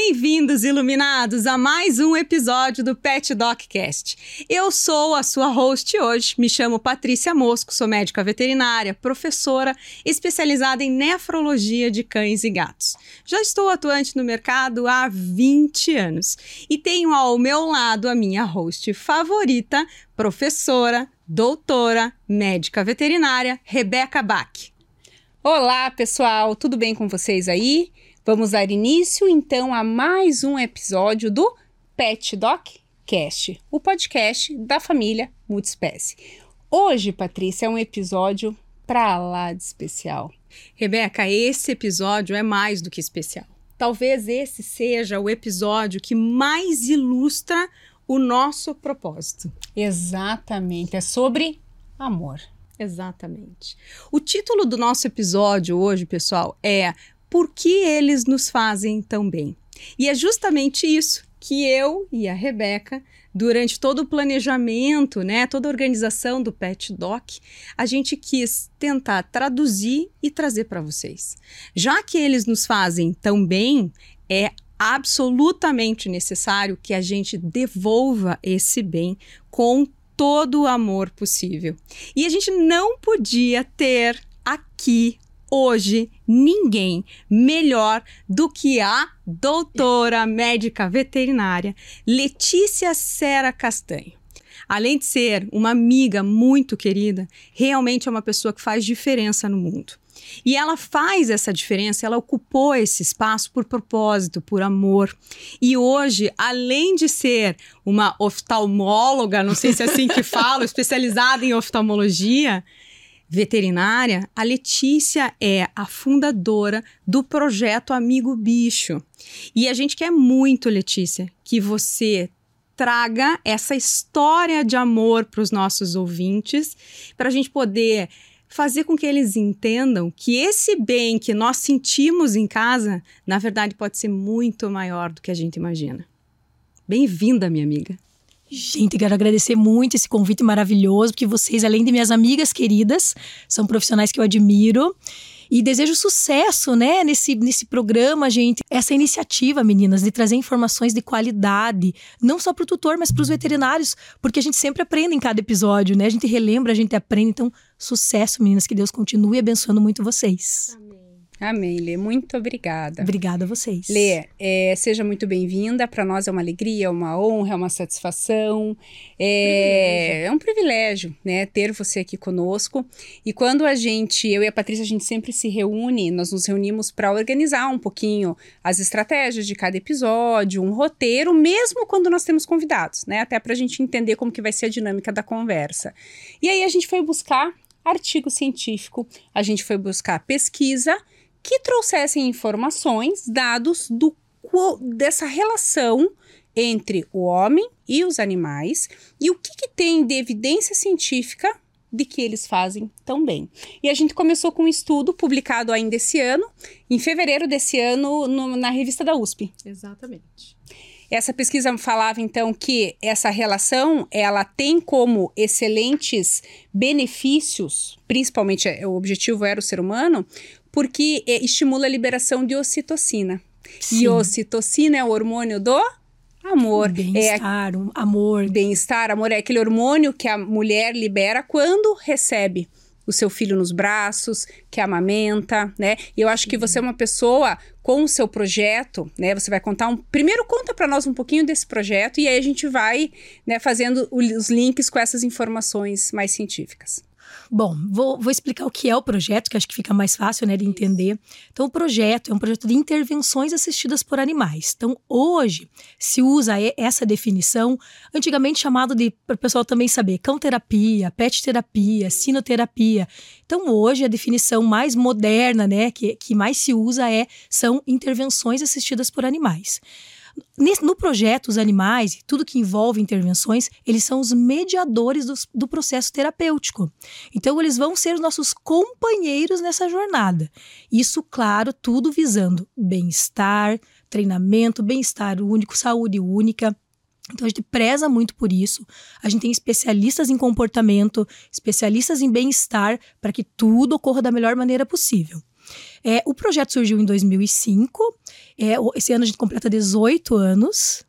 Bem-vindos, iluminados, a mais um episódio do Pet Doccast. Eu sou a sua host hoje, me chamo Patrícia Mosco, sou médica veterinária, professora especializada em nefrologia de cães e gatos. Já estou atuante no mercado há 20 anos e tenho ao meu lado a minha host favorita, professora, doutora, médica veterinária, Rebeca Bach. Olá, pessoal, tudo bem com vocês aí? Vamos dar início então a mais um episódio do Pet Doc Cast, o podcast da família Multiespécie. Hoje, Patrícia, é um episódio pra lá de especial. Rebeca, esse episódio é mais do que especial. Talvez esse seja o episódio que mais ilustra o nosso propósito. Exatamente, é sobre amor. Exatamente. O título do nosso episódio hoje, pessoal, é por que eles nos fazem tão bem. E é justamente isso que eu e a Rebeca, durante todo o planejamento, né, toda a organização do Pet Doc, a gente quis tentar traduzir e trazer para vocês. Já que eles nos fazem tão bem, é absolutamente necessário que a gente devolva esse bem com todo o amor possível. E a gente não podia ter aqui hoje ninguém melhor do que a doutora médica veterinária Letícia Sera Castanho. Além de ser uma amiga muito querida, realmente é uma pessoa que faz diferença no mundo. E ela faz essa diferença, ela ocupou esse espaço por propósito, por amor. E hoje, além de ser uma oftalmóloga, não sei se é assim que falo, especializada em oftalmologia, veterinária, a Letícia é a fundadora do projeto Amigo Bicho. E a gente quer muito, Letícia, que você traga essa história de amor para os nossos ouvintes, para a gente poder fazer com que eles entendam que esse bem que nós sentimos em casa, na verdade, pode ser muito maior do que a gente imagina. Bem-vinda, minha amiga. Gente, quero agradecer muito esse convite maravilhoso, porque vocês, além de minhas amigas queridas, são profissionais que eu admiro. E desejo sucesso, né, nesse, nesse programa, gente. Essa iniciativa, meninas, de trazer informações de qualidade, não só para o tutor, mas para os veterinários, porque a gente sempre aprende em cada episódio, né? A gente relembra, a gente aprende. Então, sucesso, meninas. Que Deus continue abençoando muito vocês. Amém. Amém, Lê. Muito obrigada. Obrigada a vocês. Lê, é, seja muito bem-vinda. Para nós é uma alegria, é uma honra, é uma satisfação. É, é, um privilégio, né, ter você aqui conosco. E quando a gente, eu e a Patrícia, a gente sempre se reúne, nós nos reunimos para organizar um pouquinho as estratégias de cada episódio, um roteiro, mesmo quando nós temos convidados, né? Até para a gente entender como que vai ser a dinâmica da conversa. E aí a gente foi buscar artigo científico, a gente foi buscar pesquisa que trouxessem informações, dados do, dessa relação entre o homem e os animais e o que, que tem de evidência científica de que eles fazem tão bem. E a gente começou com um estudo publicado ainda esse ano, em fevereiro desse ano, no, na revista da USP. Exatamente. Essa pesquisa falava então que essa relação ela tem como excelentes benefícios, principalmente é, o objetivo era o ser humano, porque é, estimula a liberação de ocitocina. Sim. E ocitocina é o hormônio do amor. Bem-estar, é, amor. Bem-estar, amor é aquele hormônio que a mulher libera quando recebe o seu filho nos braços, que amamenta, né? E eu acho que você é uma pessoa com o seu projeto, né? Você vai contar um. Primeiro, conta para nós um pouquinho desse projeto e aí a gente vai, né, fazendo os links com essas informações mais científicas. Bom, vou, vou, explicar o que é o projeto, que acho que fica mais fácil né, de entender. Então, o projeto é um projeto de intervenções assistidas por animais. Então, hoje se usa essa definição, antigamente chamado de, para o pessoal também saber, cão-terapia, pet-terapia, sinoterapia. Então, hoje a definição mais moderna, né, que, que mais se usa é são intervenções assistidas por animais. No projeto, os animais e tudo que envolve intervenções, eles são os mediadores do, do processo terapêutico. Então, eles vão ser nossos companheiros nessa jornada. Isso, claro, tudo visando bem-estar, treinamento, bem-estar único, saúde única. Então a gente preza muito por isso. A gente tem especialistas em comportamento, especialistas em bem-estar para que tudo ocorra da melhor maneira possível. É, o projeto surgiu em 2005. É, esse ano a gente completa 18 anos.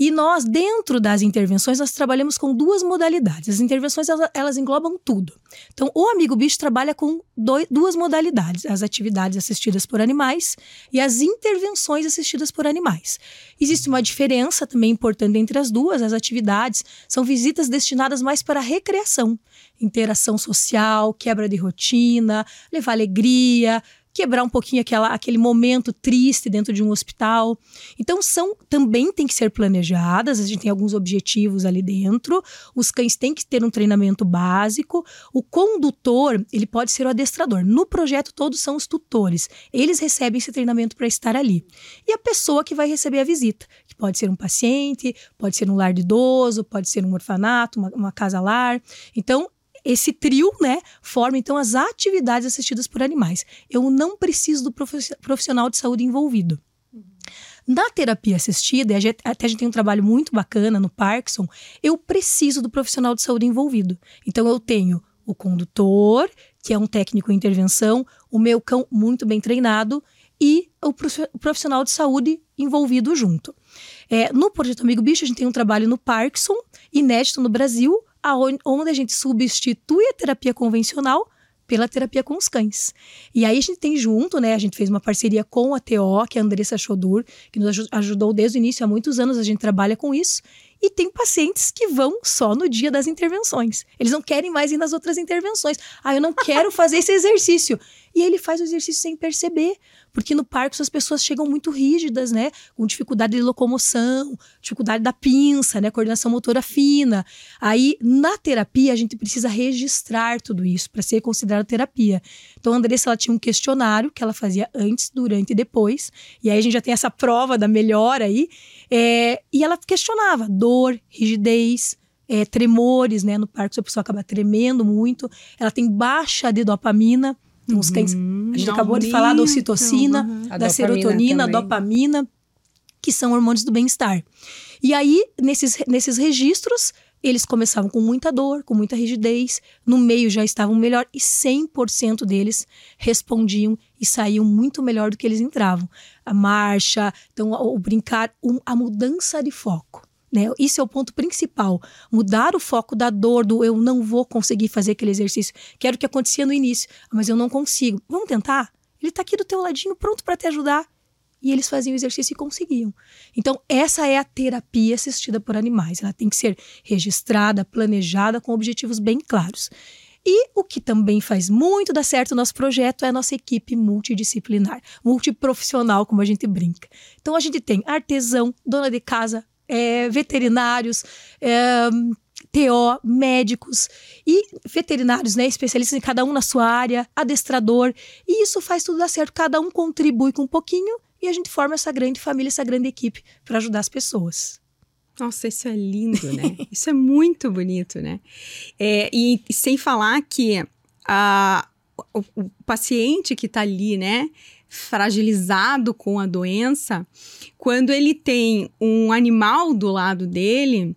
E nós, dentro das intervenções, nós trabalhamos com duas modalidades. As intervenções, elas, elas englobam tudo. Então, o Amigo Bicho trabalha com dois, duas modalidades. As atividades assistidas por animais e as intervenções assistidas por animais. Existe uma diferença também importante entre as duas. As atividades são visitas destinadas mais para recreação, interação social, quebra de rotina, levar alegria, quebrar um pouquinho aquela, aquele momento triste dentro de um hospital. Então, são também tem que ser planejadas, a gente tem alguns objetivos ali dentro. Os cães têm que ter um treinamento básico. O condutor, ele pode ser o adestrador. No projeto, todos são os tutores. Eles recebem esse treinamento para estar ali. E a pessoa que vai receber a visita, que pode ser um paciente, pode ser um lar de idoso, pode ser um orfanato, uma, uma casa-lar. Então, esse trio, né, forma então as atividades assistidas por animais. Eu não preciso do profissional de saúde envolvido. Na terapia assistida, até a gente tem um trabalho muito bacana no Parkinson, eu preciso do profissional de saúde envolvido. Então eu tenho o condutor, que é um técnico em intervenção, o meu cão muito bem treinado e o profissional de saúde envolvido junto. É, no Projeto Amigo Bicho, a gente tem um trabalho no Parkinson, inédito no Brasil, onde a gente substitui a terapia convencional pela terapia com os cães. E aí a gente tem junto, né? A gente fez uma parceria com a TO, que é a Andressa Chodur, que nos ajudou desde o início, há muitos anos a gente trabalha com isso. E tem pacientes que vão só no dia das intervenções. Eles não querem mais ir nas outras intervenções. Ah, eu não quero fazer esse exercício. E ele faz o exercício sem perceber. Porque no parque as pessoas chegam muito rígidas, né? Com dificuldade de locomoção, dificuldade da pinça, né? Coordenação motora fina. Aí, na terapia, a gente precisa registrar tudo isso para ser considerado terapia. Então, a Andressa ela tinha um questionário que ela fazia antes, durante e depois. E aí a gente já tem essa prova da melhora aí. É, e ela questionava dor, rigidez, é, tremores, né? No parque a pessoa acaba tremendo muito. Ela tem baixa de dopamina os uhum. cães. A gente acabou de falar da ocitocina, uhum. da a serotonina, também. dopamina, que são hormônios do bem-estar. E aí, nesses, nesses registros, eles começavam com muita dor, com muita rigidez, no meio já estavam melhor e 100% deles respondiam e saíam muito melhor do que eles entravam. A marcha, então o, o brincar, um, a mudança de foco. Né? Isso é o ponto principal. Mudar o foco da dor, do eu não vou conseguir fazer aquele exercício, que era o que acontecia no início, mas eu não consigo. Vamos tentar? Ele está aqui do teu ladinho, pronto para te ajudar. E eles faziam o exercício e conseguiam. Então, essa é a terapia assistida por animais. Ela tem que ser registrada, planejada, com objetivos bem claros. E o que também faz muito dar certo no nosso projeto é a nossa equipe multidisciplinar, multiprofissional, como a gente brinca. Então a gente tem artesão, dona de casa, é, veterinários, é, TO, médicos e veterinários, né, especialistas em cada um na sua área, adestrador, e isso faz tudo dar certo. Cada um contribui com um pouquinho e a gente forma essa grande família, essa grande equipe para ajudar as pessoas. Nossa, isso é lindo, né? isso é muito bonito, né? É, e, e, sem falar que a, o, o paciente que está ali, né? Fragilizado com a doença, quando ele tem um animal do lado dele,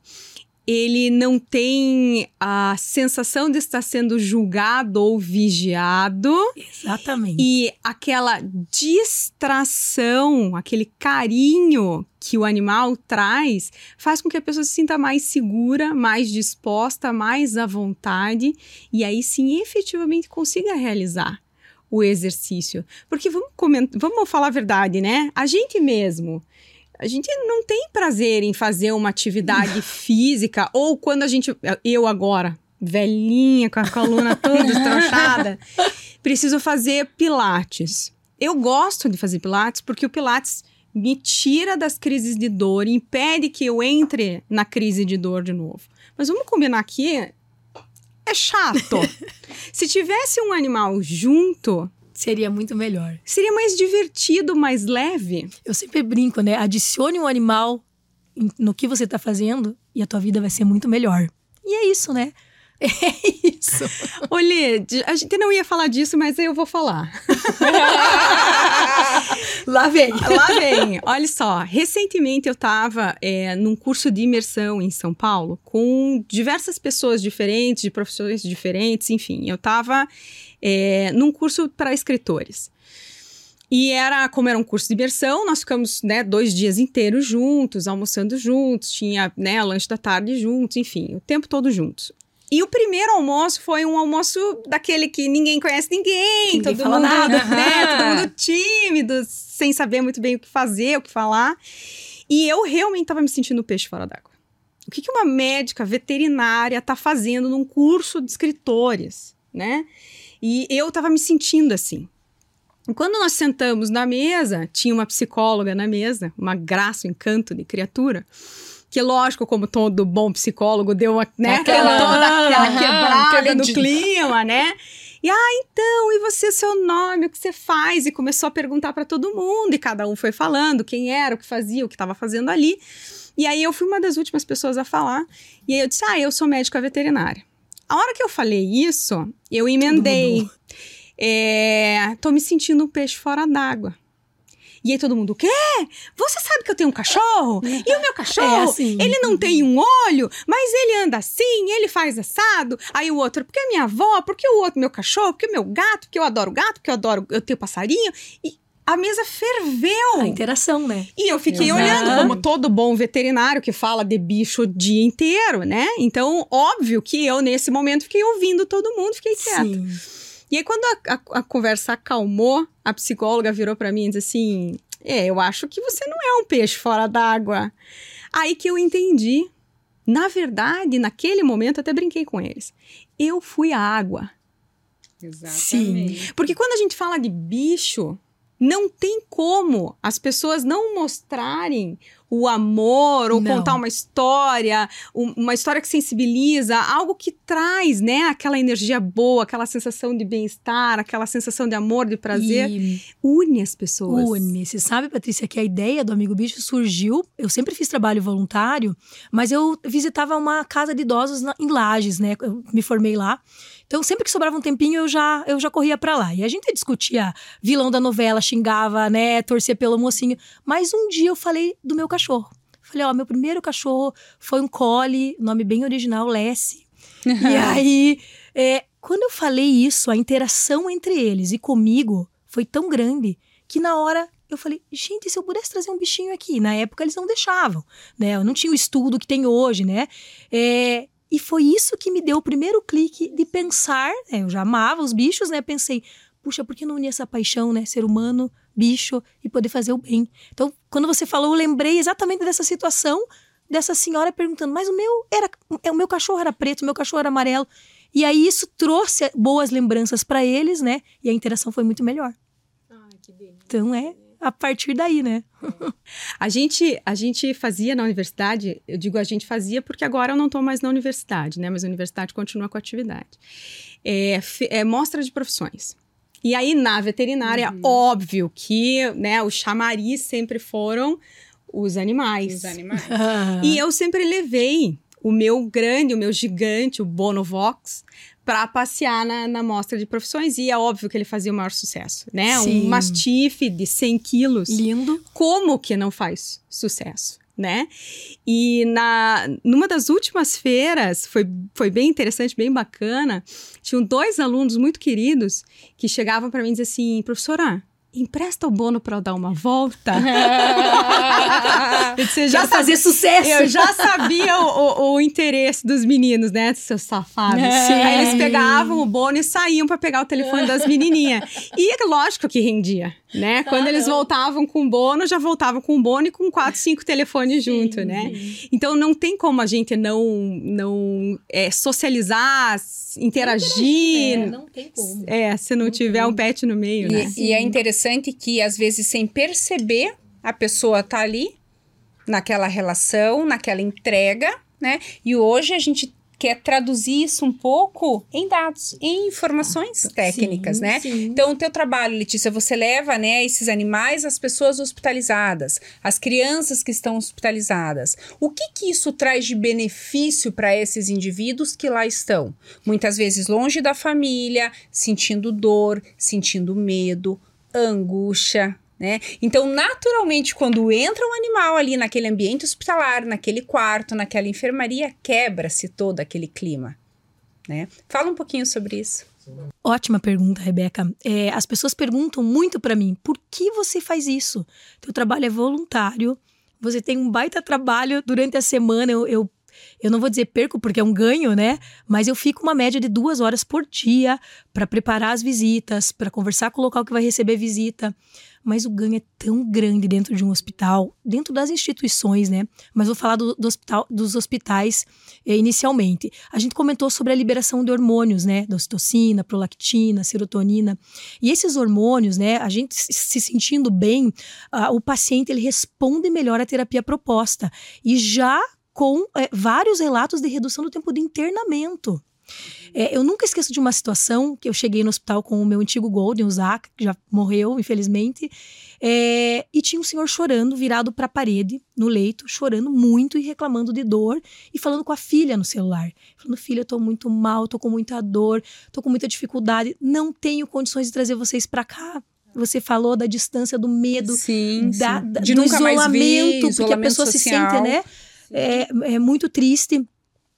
ele não tem a sensação de estar sendo julgado ou vigiado. Exatamente. E aquela distração, aquele carinho que o animal traz, faz com que a pessoa se sinta mais segura, mais disposta, mais à vontade e aí sim efetivamente consiga realizar o exercício. Porque vamos, comentar, vamos falar a verdade, né? A gente mesmo. A gente não tem prazer em fazer uma atividade física, ou quando a gente. Eu agora, velhinha, com a coluna toda estranchada, preciso fazer pilates. Eu gosto de fazer pilates porque o pilates me tira das crises de dor, impede que eu entre na crise de dor de novo. Mas vamos combinar aqui, é chato. Se tivesse um animal junto, Seria muito melhor. Seria mais divertido, mais leve. Eu sempre brinco, né? Adicione um animal no que você está fazendo e a tua vida vai ser muito melhor. E é isso, né? É isso. Olê, a gente não ia falar disso, mas eu vou falar. Lá vem. Lá vem. Olha só, recentemente eu estava é, num curso de imersão em São Paulo com diversas pessoas diferentes, de profissões diferentes, enfim. Eu estava é, num curso para escritores. E era, como era um curso de imersão, nós ficamos, né, dois dias inteiros juntos, almoçando juntos, tinha, né, lanche da tarde juntos, enfim, o tempo todo juntos. E o primeiro almoço foi um almoço daquele que ninguém conhece ninguém, ninguém todo mundo, nada. né, todo mundo tímido, sem saber muito bem o que fazer, o que falar. E eu realmente estava me sentindo peixe fora d'água. O que, que uma médica veterinária está fazendo num curso de escritores, né? E eu estava me sentindo assim. Quando nós sentamos na mesa, tinha uma psicóloga na mesa, uma graça, um encanto de criatura, que lógico, como todo bom psicólogo, deu uma, né, Aquela- toda aquela Aham, quebrada de- clima, né? E ah, então, e você, seu nome, o que você faz? E começou a perguntar para todo mundo, e cada um foi falando quem era, o que fazia, o que estava fazendo ali. E aí eu fui uma das últimas pessoas a falar, e aí eu disse: "Ah, eu sou médica veterinária". A hora que eu falei isso, eu emendei. É, tô me sentindo um peixe fora d'água. E aí todo mundo, o quê? Você sabe que eu tenho um cachorro? E o meu cachorro, É assim. ele não tem um olho, mas ele anda assim, ele faz assado. Aí o outro, porque minha avó, porque o outro, meu cachorro, porque meu gato, porque eu adoro gato, porque eu adoro, eu tenho passarinho. E a mesa ferveu. A interação, né? E eu fiquei Exato. olhando, como todo bom veterinário que fala de bicho o dia inteiro, né? Então, óbvio que eu, nesse momento, fiquei ouvindo todo mundo, fiquei quieta. Sim. E aí, quando a, a- a conversa acalmou, a psicóloga virou pra mim e disse assim: É, eu acho que você não é um peixe fora d'água. Aí que eu entendi. Na verdade, naquele momento, até brinquei com eles. Eu fui a água. Exatamente. Porque quando a gente fala de bicho, não tem como as pessoas não mostrarem o amor ou Não. contar uma história, um- uma história que sensibiliza, algo que traz, né, aquela energia boa, aquela sensação de bem-estar, aquela sensação de amor, de prazer, E une as pessoas. une. Você sabe, Patrícia, que a ideia do Amigo Bicho surgiu. Eu sempre fiz trabalho voluntário, mas eu visitava uma casa de idosos na- em Lages, né? Eu me formei lá. Então, sempre que sobrava um tempinho, eu já, eu já corria pra lá. E a gente discutia vilão da novela, xingava, né? Torcia pelo mocinho. Mas um dia eu falei do meu cachorro. Falei, ó, meu primeiro cachorro foi um collie, nome bem original, Lessie. E aí, é, quando eu falei isso, a interação entre eles e comigo foi tão grande que na hora eu falei, gente, se eu pudesse trazer um bichinho aqui, na época eles não deixavam, né? Eu não tinha o estudo que tem hoje, né? É, e foi isso que me deu o primeiro clique de pensar, né? eu já amava os bichos, né? Pensei, puxa, por que não unir essa paixão, né? Ser humano, bicho e poder fazer o bem. Então, quando você falou, eu lembrei exatamente dessa situação, dessa senhora perguntando, mas o meu era, é, o meu cachorro era preto, o meu cachorro era amarelo. E aí isso trouxe boas lembranças para eles, né? E a interação foi muito melhor. Então é a partir daí, né? A gente, a gente fazia na universidade, eu digo a gente fazia porque agora eu não estou mais na universidade, né? Mas a universidade continua com a atividade. É, é mostra de profissões. E aí, na veterinária, óbvio que né, o chamariz sempre foram os animais. Os animais. E eu sempre levei o meu grande, o meu gigante, o Bonovox, para passear na, na mostra de profissões. E é óbvio que ele fazia o maior sucesso, né? Sim. Um mastife de 100 quilos Lindo. como que não faz sucesso, né? E na numa das últimas feiras, foi, foi bem interessante, bem bacana, tinham dois alunos muito queridos que chegavam para mim e diziam assim, professora, empresta o bono para eu dar uma volta? "Eu já fazer sucesso. eu já sabia o, o- o interesse dos meninos, né? Seus safados. Sim. Aí eles pegavam o bônus e saíam para pegar o telefone das menininhas. E é lógico que rendia, né? Quando eles voltavam com o bônus, já voltavam com o bônus e com quatro, cinco telefones junto, né? Então não tem como a gente não, não é, socializar, s- interagir. Não tem como. É, se não tiver um pet no meio, né? E, e é interessante que, às vezes, sem perceber, a pessoa tá ali, naquela relação, naquela entrega, né? E hoje a gente quer traduzir isso um pouco em dados, em informações técnicas, Sim, né? sim. Então, o teu trabalho, Letícia, você leva, né, esses animais às pessoas hospitalizadas, às crianças que estão hospitalizadas. O que que isso traz de benefício para esses indivíduos que lá estão? Muitas vezes longe da família, sentindo dor, sentindo medo, angústia, né? Então, naturalmente, quando entra um animal ali naquele ambiente hospitalar, naquele quarto, naquela enfermaria, quebra-se todo aquele clima, né? Fala um pouquinho sobre isso. Ótima pergunta, Rebeca. É, as pessoas perguntam muito para mim: por que você faz isso? Teu trabalho é voluntário, você tem um baita trabalho durante a semana. Eu, eu, eu não vou dizer perco porque é um ganho, né? Mas eu fico uma média de duas horas por dia para preparar as visitas, para conversar com o local que vai receber visita mas o ganho é tão grande dentro de um hospital, dentro das instituições, né? Mas vou falar do, do hospital, dos hospitais eh, inicialmente. A gente comentou sobre a liberação de hormônios, né? Da ocitocina, prolactina, serotonina. E esses hormônios, né? A gente se sentindo bem, uh, o paciente ele responde melhor à terapia proposta. E já com eh, vários relatos de redução do tempo de internamento. É, eu nunca esqueço de uma situação que eu cheguei no hospital com o meu antigo Golden, o Zac, que já morreu, infelizmente, é, e tinha um senhor chorando, virado para a parede, no leito, chorando muito e reclamando de dor e falando com a filha no celular. Falando, filha, eu tô muito mal, tô com muita dor, tô com muita dificuldade, não tenho condições de trazer vocês para cá você falou da distância, do medo, sim, da, sim. Da, do isolamento, ver, porque isolamento a pessoa social. se sente, né? É, é, muito triste.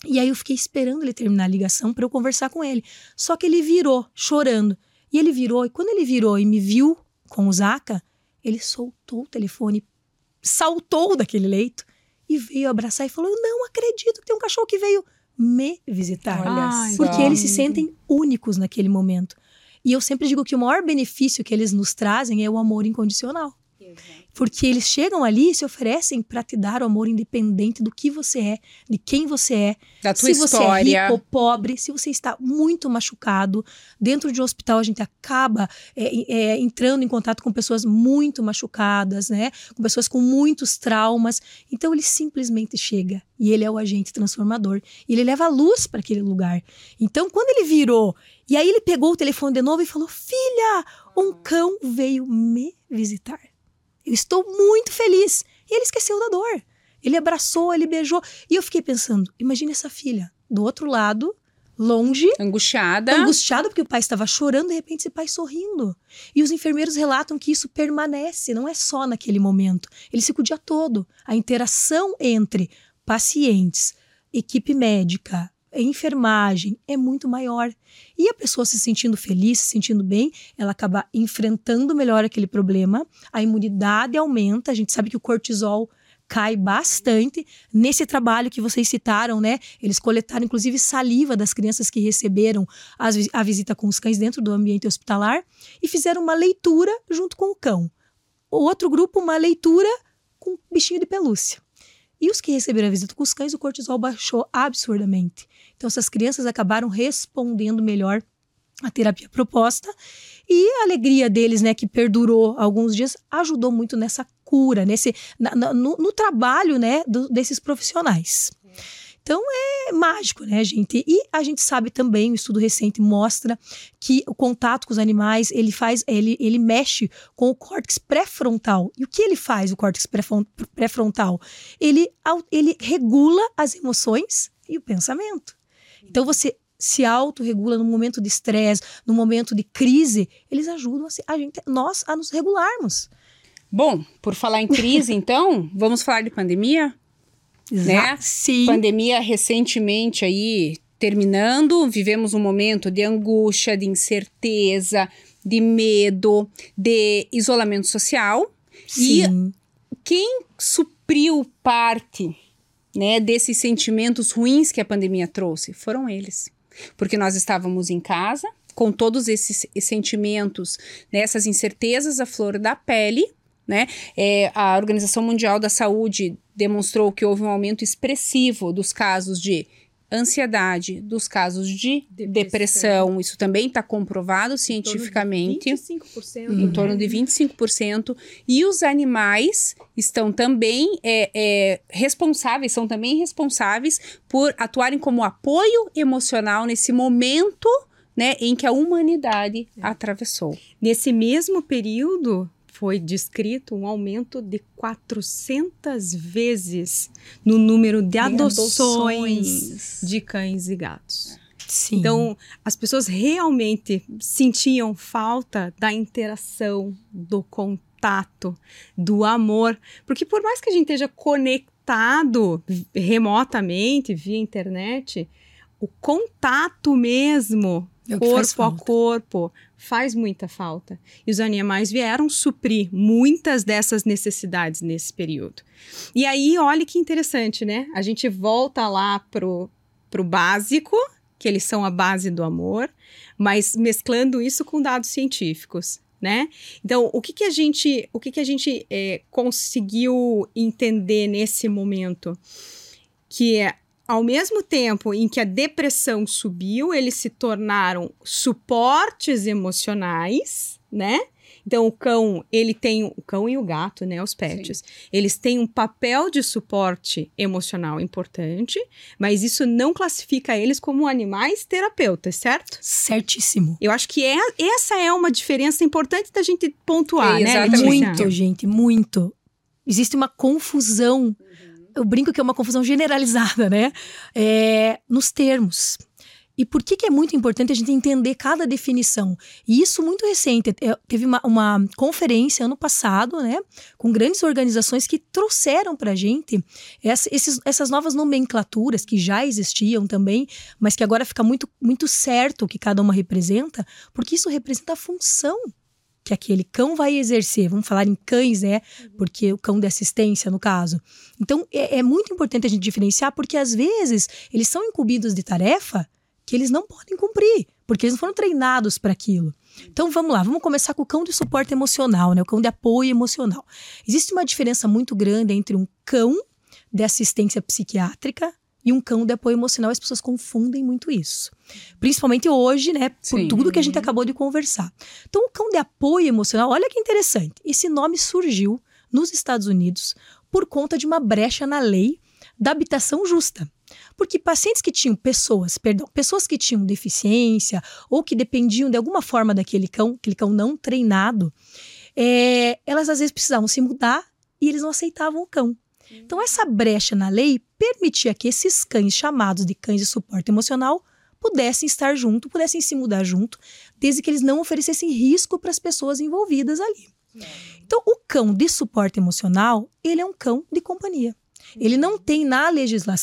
E aí eu fiquei esperando ele terminar a ligação para eu conversar com ele. Só que ele virou, chorando. E ele virou, e quando ele virou e me viu com o Zaca, ele soltou o telefone, saltou daquele leito e veio abraçar e falou: Eu não acredito que tem um cachorro que veio me visitar. Olha porque eles se sentem únicos naquele momento. E eu sempre digo que o maior benefício que eles nos trazem é o amor incondicional. Porque eles chegam ali e se oferecem para te dar o amor independente do que você é, de quem você é, da tua se história. você é rico ou pobre, se você está muito machucado. Dentro de um hospital a gente acaba é, é, entrando em contato com pessoas muito machucadas, né? Com pessoas com muitos traumas. Então ele simplesmente chega e ele é o agente transformador. E ele leva a luz para aquele lugar. Então quando ele virou e aí ele pegou o telefone de novo e falou: Filha, um cão veio me visitar. Eu estou muito feliz. E ele esqueceu da dor. Ele abraçou, ele beijou. E eu fiquei pensando: imagine essa filha do outro lado, longe. Angustiada. Angustiada porque o pai estava chorando, de repente esse pai sorrindo. E os enfermeiros relatam que isso permanece, não é só naquele momento. Ele fica o dia todo. A interação entre pacientes, equipe médica, enfermagem é muito maior. E a pessoa se sentindo feliz, se sentindo bem, ela acaba enfrentando melhor aquele problema, a imunidade aumenta, a gente sabe que o cortisol cai bastante. Nesse trabalho que vocês citaram, né? Eles coletaram inclusive saliva das crianças que receberam as, a visita com os cães dentro do ambiente hospitalar e fizeram uma leitura junto com o cão. O outro grupo, uma leitura com bichinho de pelúcia. E os que receberam a visita com os cães, o cortisol baixou absurdamente. Então, essas crianças acabaram respondendo melhor à terapia proposta e a alegria deles, né, que perdurou alguns dias, ajudou muito nessa cura, nesse, na, na, no, no, trabalho, né, do, desses profissionais. Então é mágico, né, gente? E a gente sabe também, um estudo recente mostra que o contato com os animais, ele faz, ele, ele mexe com o córtex pré-frontal. E o que ele faz, o córtex pré-frontal? Ele, ele regula as emoções e o pensamento. Então você se autorregula no momento de estresse, no momento de crise, eles ajudam a, gente, nós a nos regularmos. Bom, por falar em crise, então, vamos falar de pandemia? Exato. Né? Sim. Pandemia recentemente aí terminando, vivemos um momento de angústia, de incerteza, de medo, de isolamento social. Sim. E quem supriu parte né, desses sentimentos ruins que a pandemia trouxe foram eles. Porque nós estávamos em casa, com todos esses sentimentos, né, essas incertezas à flor da pele, né? É, a Organização Mundial da Saúde demonstrou que houve um aumento expressivo dos casos de ansiedade, dos casos de depressão. depressão. Isso também está comprovado cientificamente. Em torno de 25%. Em torno de 25%. E os animais estão também é, é, responsáveis, são também responsáveis por atuarem como apoio emocional nesse momento né, em que a humanidade é. atravessou. Nesse mesmo período, foi descrito um aumento de 400 vezes no número de, de adoções, adoções de cães e gatos. Sim. Então, as pessoas realmente sentiam falta da interação, do contato, do amor. Porque por mais que a gente esteja conectado remotamente, via internet, o contato mesmo É faz corpo a corpo, faz muita falta. E os animais vieram suprir muitas dessas necessidades nesse período. E aí, olha que interessante, né? A gente volta lá pro, pro básico, que eles são a base do amor, mas mesclando isso com dados científicos. Né? Então, o que, que a gente, o que que a gente é, conseguiu entender nesse momento? Que é, ao mesmo tempo em que a depressão subiu, eles se tornaram suportes emocionais, né? Então o cão, ele tem o cão e o gato, né, os pets. Eles têm um papel de suporte emocional importante, mas isso não classifica eles como animais terapeutas, certo? Certíssimo. Eu acho que é, essa é uma diferença importante da gente pontuar, É, né? Muito, gente, muito. Existe uma confusão. Eu brinco que é uma confusão generalizada, né? É, nos termos. E por que, que é muito importante a gente entender cada definição? E isso muito recente. É, Teve uma, uma conferência ano passado, né? Com grandes organizações que trouxeram para a gente essa, esses- essas novas nomenclaturas que já existiam também, mas que agora fica muito, muito certo o que cada uma representa, porque isso representa a função que aquele cão vai exercer. Vamos falar em cães, né? Porque o cão de assistência, no caso. Então, é, é muito importante a gente diferenciar, porque às vezes eles são incumbidos de tarefa que eles não podem cumprir, porque eles não foram treinados para aquilo. Então, vamos lá, vamos começar com o cão de suporte emocional, né? O cão de apoio emocional. Existe uma diferença muito grande entre um cão de assistência psiquiátrica e um cão de apoio emocional. As pessoas confundem muito isso. Principalmente hoje, né? Por Sim. tudo que a gente acabou de conversar. Então, o cão de apoio emocional, olha que interessante. Esse nome surgiu nos Estados Unidos por conta de uma brecha na lei da habitação justa. Porque pacientes que tinham pessoas, perdão, pessoas que tinham deficiência ou que dependiam de alguma forma daquele cão, aquele cão não treinado, é, elas às vezes precisavam se mudar e eles não aceitavam o cão. Então, essa brecha na lei permitia que esses cães chamados de cães de suporte emocional pudessem estar junto, pudessem se mudar junto, desde que eles não oferecessem risco para as pessoas envolvidas ali. Então, o cão de suporte emocional, ele é um cão de companhia. Ele não tem na, legisla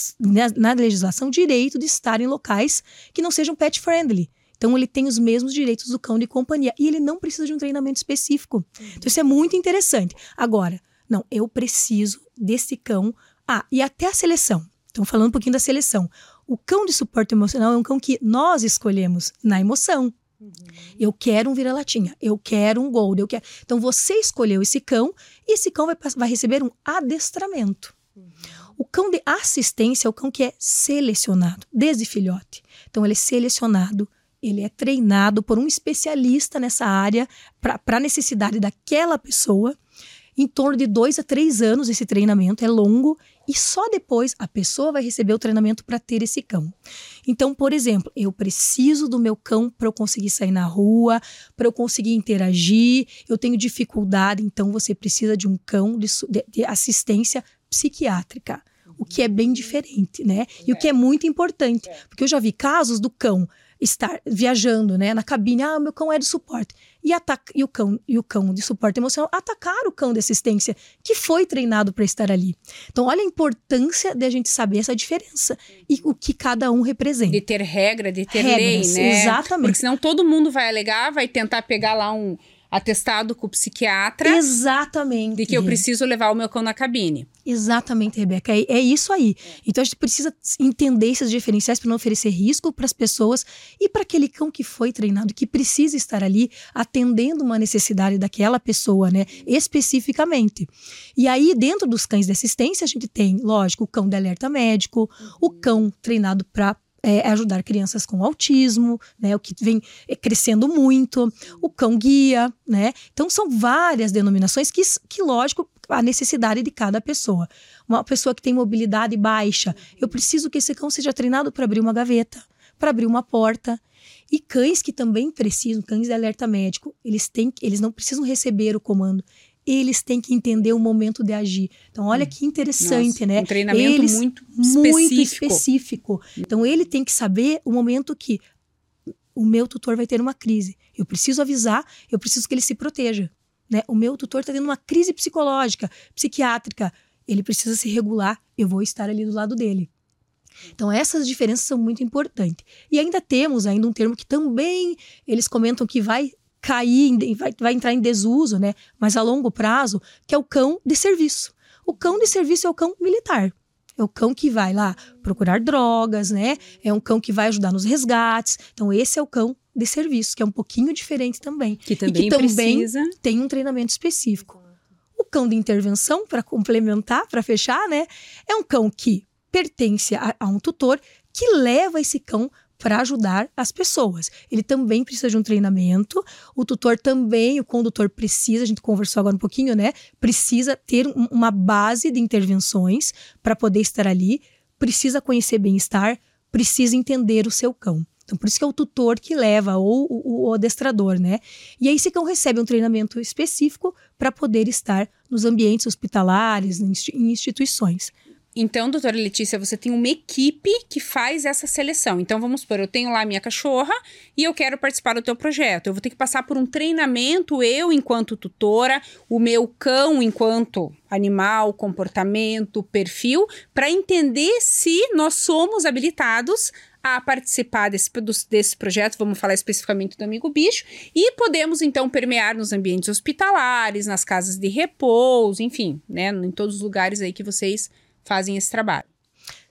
na, legislação direito de estar em locais que não sejam pet friendly. Então, ele tem os mesmos direitos do cão de companhia. E ele não precisa de um treinamento específico. Então, isso é muito interessante. Agora, não, eu preciso desse cão. Ah, e até a seleção. Então, falando um pouquinho da seleção. O cão de suporte emocional é um cão que nós escolhemos na emoção. Eu quero um vira-latinha, eu quero um gold, eu quero. Então você escolheu esse cão e esse cão vai, vai receber um adestramento. O cão de assistência é o cão que é selecionado desde filhote. Então ele é selecionado, ele é treinado por um especialista nessa área para a necessidade daquela pessoa. Em torno de dois a três anos esse treinamento é longo e só depois a pessoa vai receber o treinamento para ter esse cão. Então, por exemplo, eu preciso do meu cão para eu conseguir sair na rua, para eu conseguir interagir, eu tenho dificuldade, então você precisa de um cão de, de- de assistência psiquiátrica. O que é bem diferente, né? E o que é muito importante, porque eu já vi casos do cão estar viajando, né, na cabine, ah, meu cão é de suporte. E, ataca, e, o cão, e o cão de suporte emocional atacar o cão de assistência, que foi treinado para estar ali. Então, olha a importância de a gente saber essa diferença e o que cada um representa. De ter regra, de ter Regras, lei, né? exatamente. Porque senão todo mundo vai alegar, vai tentar pegar lá um atestado com o psiquiatra Exatamente. de que eu preciso levar o meu cão na cabine. Exatamente, Rebeca. É, é isso aí. Então a gente precisa entender esses diferenciais para não oferecer risco para as pessoas e para aquele cão que foi treinado, que precisa estar ali atendendo uma necessidade daquela pessoa, né? Especificamente. E aí, dentro dos cães de assistência, a gente tem, lógico, o cão de alerta médico, o cão treinado para ajudar crianças com autismo, né? O que vem é, crescendo muito, o cão guia, né? Então são várias denominações que, que lógico, a necessidade de cada pessoa. Uma pessoa que tem mobilidade baixa, eu preciso que esse cão seja treinado para abrir uma gaveta, para abrir uma porta. E cães que também precisam, cães de alerta médico, eles têm, eles não precisam receber o comando, eles têm que entender o momento de agir. Então, olha que interessante, Nossa, né? Um treinamento Eles- muito Muito específico. específico. Então, ele tem que saber o momento que o meu tutor vai ter uma crise. Eu preciso avisar, eu preciso que ele se proteja. Né? O meu tutor está tendo uma crise psicológica, psiquiátrica. Ele precisa se regular, eu vou estar ali do lado dele. Então essas diferenças são muito importantes. E ainda temos ainda um termo que também eles comentam que vai cair, vai, vai entrar em desuso, né? Mas a longo prazo, que é o cão de serviço. O cão de serviço é o cão militar. É o cão que vai lá procurar drogas, né? É um cão que vai ajudar nos resgates. Então, esse é o cão de serviço, que é um pouquinho diferente também. Que também, e que também precisa... tem um treinamento específico. O cão de intervenção, para complementar, para fechar, né? É um cão que pertence a, a um tutor que leva esse cão para ajudar as pessoas. Ele também precisa de um treinamento, o tutor também, o condutor precisa, a gente conversou agora um pouquinho, né? Precisa ter um, uma base de intervenções para poder estar ali, precisa conhecer bem-estar, precisa entender o seu cão. Então, por isso que é o tutor que leva, ou o, o adestrador, né? E aí, esse cão recebe um treinamento específico para poder estar nos ambientes hospitalares, em instituições. Então, doutora Letícia, você tem uma equipe que faz essa seleção. Então, vamos supor, eu tenho lá minha cachorra e eu quero participar do teu projeto. Eu vou ter que passar por um treinamento, eu enquanto tutora, o meu cão enquanto animal, comportamento, perfil, para entender se nós somos habilitados a participar desse, desse projeto, vamos falar especificamente do Amigo Bicho, e podemos então permear nos ambientes hospitalares, nas casas de repouso, enfim, né, em todos os lugares aí que vocês fazem esse trabalho.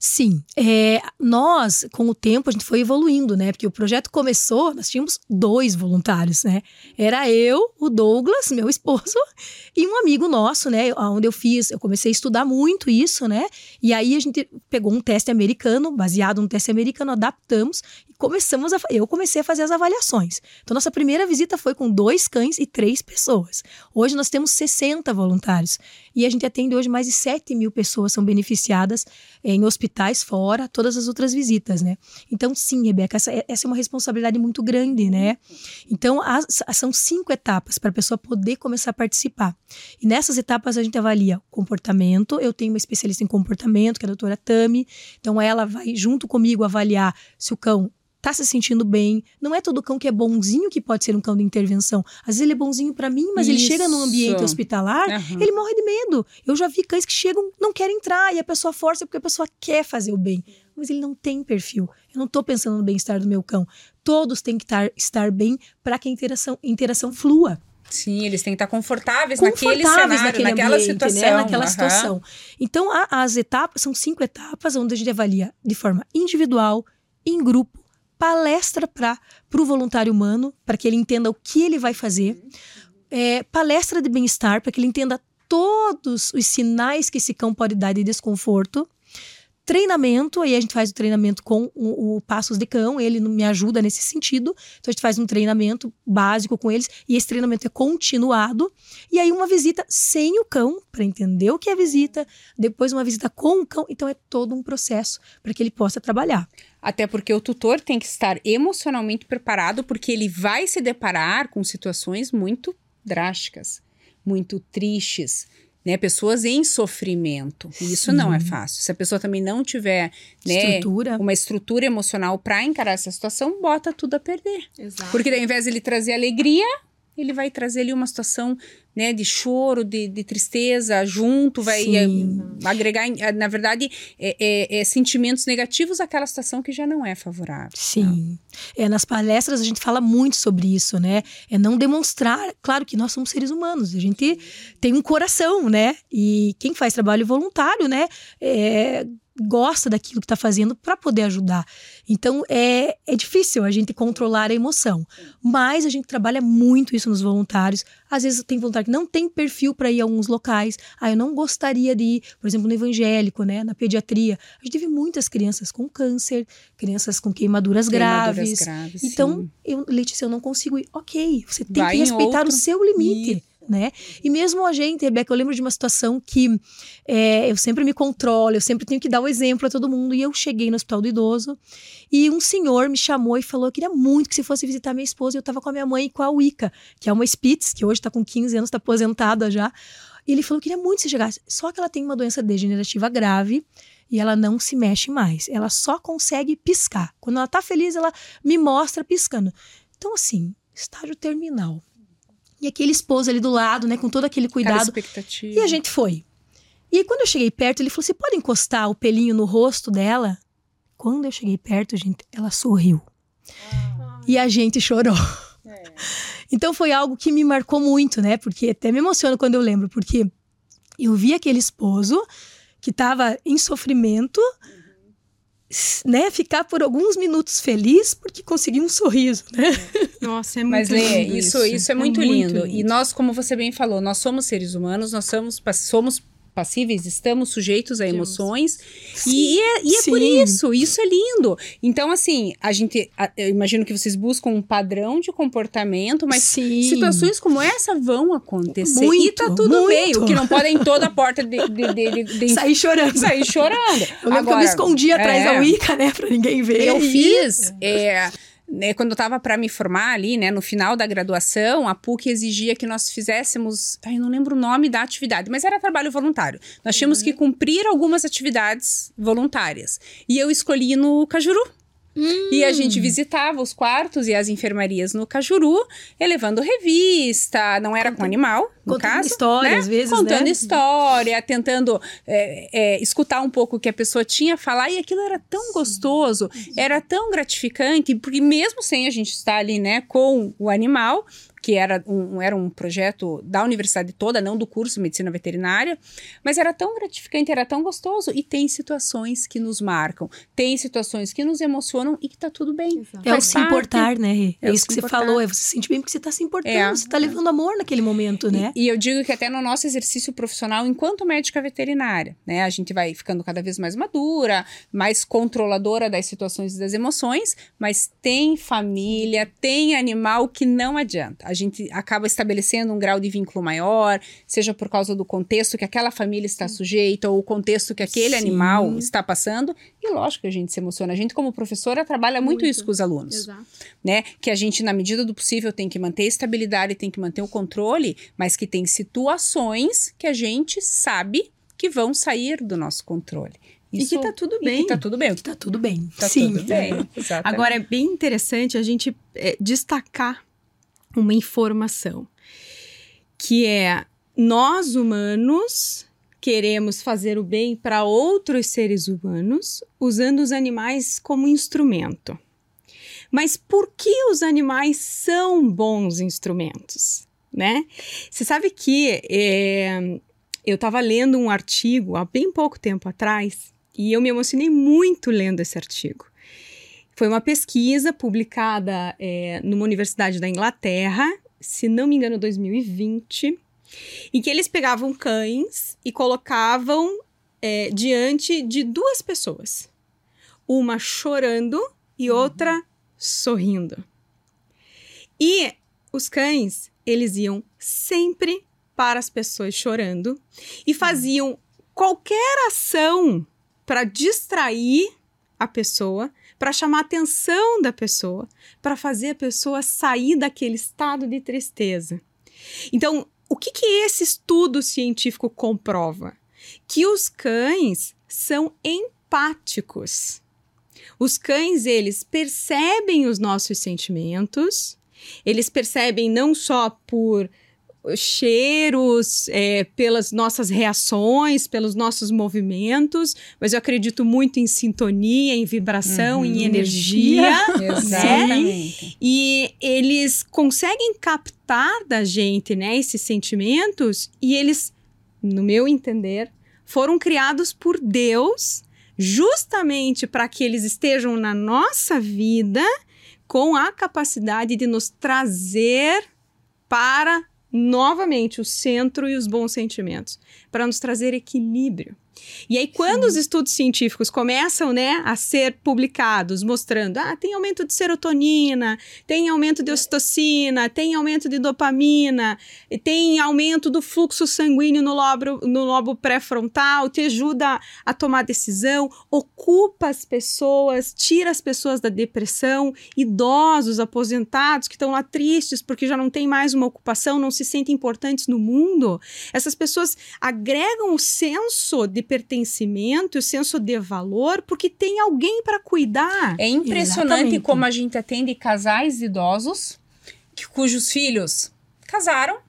Sim, é, nós, com o tempo, a gente foi evoluindo, né? Porque o projeto começou, nós tínhamos dois voluntários, né? Era eu, o Douglas, meu esposo, e um amigo nosso, né? Onde eu fiz, eu comecei a estudar muito isso, né? E aí a gente pegou um teste americano, baseado no teste americano, adaptamos começamos a. Eu comecei a fazer as avaliações. Então, nossa primeira visita foi com dois cães e três pessoas. Hoje nós temos 60 voluntários. E a gente atende hoje mais de 7 mil pessoas são beneficiadas em hospitais fora todas as outras visitas, né? Então, sim, Rebeca, essa, é, essa é uma responsabilidade muito grande, né? Então, as, são cinco etapas para a pessoa poder começar a participar. E nessas etapas a gente avalia comportamento. Eu tenho uma especialista em comportamento, que é a doutora Tami. Então, ela vai junto comigo avaliar se o cão tá se sentindo bem. Não é todo cão que é bonzinho que pode ser um cão de intervenção. Às vezes ele é bonzinho para mim, mas Isso. ele chega num ambiente hospitalar, uhum. ele morre de medo. Eu já vi cães que chegam, não querem entrar, e a pessoa força porque a pessoa quer fazer o bem. Mas ele não tem perfil. Eu não tô pensando no bem-estar do meu cão. Todos têm que estar, estar bem para que a interação, interação flua. Sim, eles têm que estar confortáveis, confortáveis naquele cenário, naquele naquela ambiente, situação. Né? Naquela uhum. situação. Então, as etapas, são cinco etapas onde a gente avalia de forma individual, em grupo, palestra para o voluntário humano, para que ele entenda o que ele vai fazer, é, palestra de bem-estar, para que ele entenda todos os sinais que esse cão pode dar de desconforto. Treinamento, aí a gente faz o treinamento com o, o, Passos de Cão, ele me ajuda nesse sentido. Então a gente faz um treinamento básico com eles e esse treinamento é continuado. E aí uma visita sem o cão, para entender o que é visita, depois uma visita com o cão. Então é todo um processo para que ele possa trabalhar. Até porque o tutor tem que estar emocionalmente preparado, porque ele vai se deparar com situações muito drásticas, muito tristes, né? Pessoas em sofrimento. E isso não é fácil. Se a pessoa também não tiver né, estrutura. uma estrutura emocional para encarar essa situação, bota tudo a perder. Exato. Porque ao invés de ele trazer alegria, ele vai trazer ali uma situação né, de choro, de, de tristeza junto, vai é, agregar, é, na verdade, é, é, é, sentimentos negativos àquela situação que já não é favorável. Sim. É, nas palestras a gente fala muito sobre isso, né? É não demonstrar, claro que nós somos seres humanos, a gente tem um coração, né? E quem faz trabalho voluntário, né? É, gosta daquilo que está fazendo para poder ajudar. Então é, é difícil a gente controlar a emoção, mas a gente trabalha muito isso nos voluntários. Às vezes tem voluntário que não tem perfil para ir a alguns locais. Ah, eu não gostaria de ir, por exemplo, no evangélico, né, na pediatria. A gente teve muitas crianças com câncer, crianças com queimaduras, queimaduras graves. graves. Então, eu, Letícia, eu não consigo ir. Ok, você tem Vai que respeitar o seu limite né? E mesmo a gente, Rebeca, eu lembro de uma situação que é, eu sempre me controlo, eu sempre tenho que dar o exemplo a todo mundo. E eu cheguei no hospital do idoso e um senhor me chamou e falou: Eu queria muito que você fosse visitar minha esposa. E eu estava com a minha mãe e com a Wicca, que é uma Spitz, que hoje está com 15 anos, está aposentada já. E ele falou: Eu queria muito que você chegasse. Só que ela tem uma doença degenerativa grave e ela não se mexe mais. Ela só consegue piscar. Quando ela tá feliz, ela me mostra piscando. Então, assim, estágio terminal. E aquele esposo ali do lado, né, com todo aquele cuidado. E a gente foi. E aí, quando eu cheguei perto, ele falou: Você pode encostar o pelinho no rosto dela? Quando eu cheguei perto, gente, ela sorriu. E a gente chorou. Então foi algo que me marcou muito, né? Porque até me emociona quando eu lembro, porque eu vi aquele esposo que estava em sofrimento, né? Ficar por alguns minutos feliz porque conseguiu um sorriso, né? Nossa, é muito Mas, Lê, lindo isso, isso é muito, lindo. E lindo. nós, como você bem falou, nós somos seres humanos, nós somos, somos passíveis, estamos sujeitos a emoções. E, é, e é por isso, isso é lindo. Então, assim, a gente, eu imagino que vocês buscam um padrão de comportamento, mas Sim. situações como essa vão acontecer. e Muito, tá tudo bem. O que não pode é em toda a porta de, de, de, de- Saí chorando. sair chorando. Eu lembro que eu me escondi atrás é. da Wicca, né? Pra ninguém ver. Eu E- fiz, é, né, quando eu estava para me formar ali, né, no final da graduação, a PUC exigia que nós fizéssemos, ai, eu não lembro o nome da atividade, mas era trabalho voluntário. Nós tínhamos que cumprir algumas atividades voluntárias. E eu escolhi no Cajuru. E a gente visitava os quartos e as enfermarias no Cajuru, elevando revista, não era com animal, no contando caso. história, né? às vezes, Contando né? história, tentando é, é, escutar um pouco o que a pessoa tinha a falar, e aquilo era tão gostoso, era tão gratificante, porque mesmo sem a gente estar ali, né, com o animal, que era um, era um projeto da universidade toda, não do curso de medicina veterinária, mas era tão gratificante, era tão gostoso, e tem situações que nos marcam, tem situações que nos emocionam e que tá tudo bem. É o se parte. importar, né? É É, isso que você falou, é você se sente bem porque você tá se importando, É. você tá levando amor naquele momento, né? E eu digo que até no nosso exercício profissional, enquanto médica veterinária, né, a gente vai ficando cada vez mais madura, mais controladora das situações e das emoções, mas tem família, tem animal que não adianta. A gente acaba estabelecendo um grau de vínculo maior, seja por causa do contexto que aquela família está sujeita ou o contexto que aquele Sim. animal está passando, e lógico que a gente se emociona. A gente como professora trabalha muito, Muito. isso com os alunos Exato. né? Que a gente, na medida do possível, tem que manter a estabilidade, tem que manter o controle, mas que tem situações que a gente sabe que vão sair do nosso controle. E que tá tudo e bem. que tá tudo bem. Tá tudo bem. Tá Sim. tudo bem. Exatamente. Agora é bem interessante a gente é, destacar uma informação que é nós humanos queremos fazer o bem para outros seres humanos usando os animais como instrumento. Mas por que os animais são bons instrumentos, né? Você sabe que é, eu estava lendo um artigo há bem pouco tempo atrás e eu me emocionei muito lendo esse artigo. Foi uma pesquisa publicada é, numa universidade da Inglaterra, se não me engano, 2020, em que eles pegavam cães e colocavam é, diante de duas pessoas, uma chorando e outra sorrindo. E os cães, eles iam sempre para as pessoas chorando e faziam qualquer ação para distrair a pessoa, para chamar a atenção da pessoa, para fazer a pessoa sair daquele estado de tristeza. Então, o que, que esse estudo científico comprova? Que os cães são empáticos. Os cães, eles percebem os nossos sentimentos, eles percebem não só por cheiros, é, pelas nossas reações, pelos nossos movimentos, mas eu acredito muito em sintonia, em vibração, Uhum. em energia. Exatamente. E eles conseguem captar da gente, né, esses sentimentos e eles, no meu entender, foram criados por Deus justamente para que eles estejam na nossa vida com a capacidade de nos trazer para novamente o centro e os bons sentimentos, para nos trazer equilíbrio. E aí, quando os estudos científicos começam né, a ser publicados, mostrando, ah, tem aumento de serotonina, tem aumento de ocitocina, tem aumento de dopamina, e tem aumento do fluxo sanguíneo no lobo, no lobo pré-frontal, te ajuda a tomar decisão, ocupa as pessoas, tira as pessoas da depressão, idosos, aposentados que estão lá tristes porque já não tem mais uma ocupação, não se sentem importantes no mundo. Essas pessoas agregam o senso de pertencimento, o senso de valor, porque tem alguém para cuidar. É impressionante Exatamente. como a gente atende casais idosos que, cujos filhos casaram,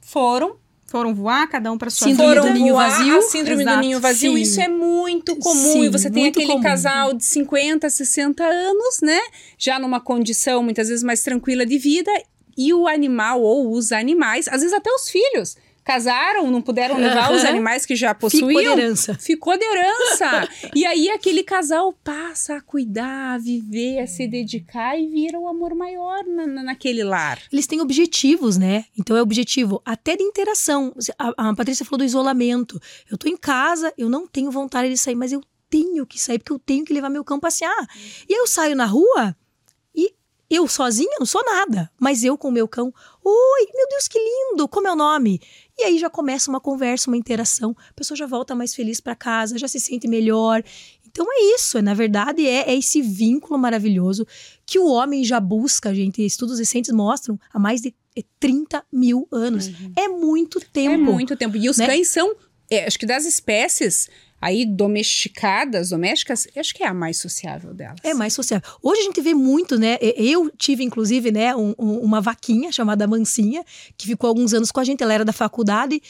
foram, foram voar, cada um para sua Síndrome vida. do ninho vazio. A síndrome Exato. do ninho vazio, Sim. isso é muito comum. Sim, e você tem aquele comum. casal de 50, 60 anos, né? Já numa condição muitas vezes mais tranquila de vida. E o animal ou os animais, às vezes até os filhos, casaram, não puderam levar os Aham. animais que já Ficou possuíam. de herança. Ficou de herança. e aí aquele casal passa a cuidar, a viver, a se dedicar e vira o amor maior na, na- naquele lar. Eles têm objetivos, né? Então é objetivo até de interação. A, a Patrícia falou do isolamento. Eu tô em casa, eu não tenho vontade de sair, mas eu tenho que sair porque eu tenho que levar meu cão passear. E eu saio na rua e eu sozinha não sou nada, mas eu com o meu cão, oi, meu Deus que lindo, como é o nome? E aí já começa uma conversa, uma interação, a pessoa já volta mais feliz para casa, já se sente melhor. Então é isso, na verdade é, é esse vínculo maravilhoso que o homem já busca, gente. Estudos recentes mostram há mais de eh, 30 mil anos. É muito tempo. É muito tempo. E os né? cães são, é, acho que das espécies aí domesticadas, domésticas, acho que é a mais sociável delas. É mais sociável. Hoje a gente vê muito, né? Eu tive, inclusive, né, um- um- uma vaquinha chamada Mansinha, que ficou alguns anos com a gente. Ela era da faculdade.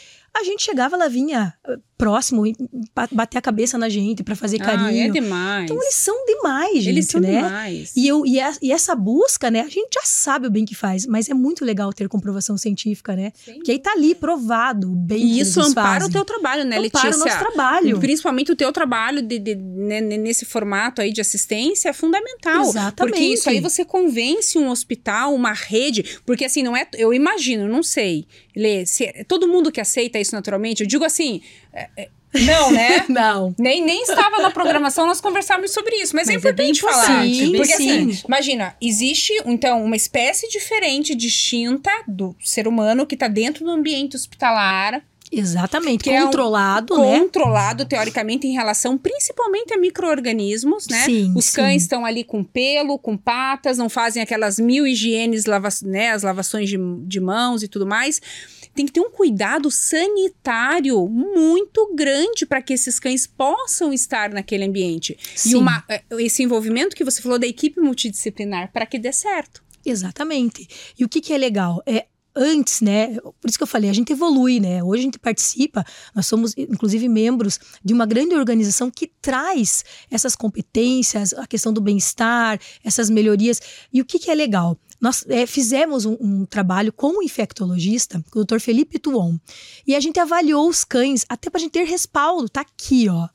A gente chegava, ela vinha eh, próximo, e ba- bater a cabeça na gente para fazer Ah, carinho. é demais. Então eles são demais, gente, Eles são né? demais. E, eu, e, a- e essa busca, né? A gente já sabe o bem que faz, mas é muito legal ter comprovação científica, né? Que aí tá ali provado o bem que E eles isso ampara fazem. o teu trabalho, né, Ampara Letícia? o nosso trabalho. Principalmente o teu trabalho de, de- né, nesse formato aí de assistência é fundamental. Exatamente. Porque isso aí você convence um hospital, uma rede. Porque assim, não é. Eu imagino, não sei. Lê, se, todo mundo que aceita isso naturalmente, eu digo assim. é, é, não, né? Não. Nem, nem estava na programação nós conversarmos sobre isso, mas, é Mas é importante falar. importante, bem porque assim, sim. imagina, existe então uma espécie diferente, distinta do ser humano que está dentro do ambiente hospitalar, Exatamente. Que é um Controlado, né? controlado teoricamente em relação principalmente a micro-organismos, né? Sim, Os sim. cães estão ali com pelo, com patas, não fazem aquelas mil higienes, lava né? As lavações de, de mãos e tudo mais. Tem que ter um cuidado sanitário muito grande para que esses cães possam estar naquele ambiente. E Sim. uma, eh, esse envolvimento que você falou da equipe multidisciplinar para que dê certo. Exatamente. E o que, que é legal? É antes, né? Por isso que eu falei, a gente evolui, né? Hoje a gente participa, nós somos inclusive membros de uma grande organização que traz essas competências, a questão do bem-estar, essas melhorias. E o que, que é legal? Nós é, fizemos um, um trabalho com o infectologista, com o Dr. Felipe Tuon, e a gente avaliou os cães, até para a gente ter respaldo, tá aqui, ó.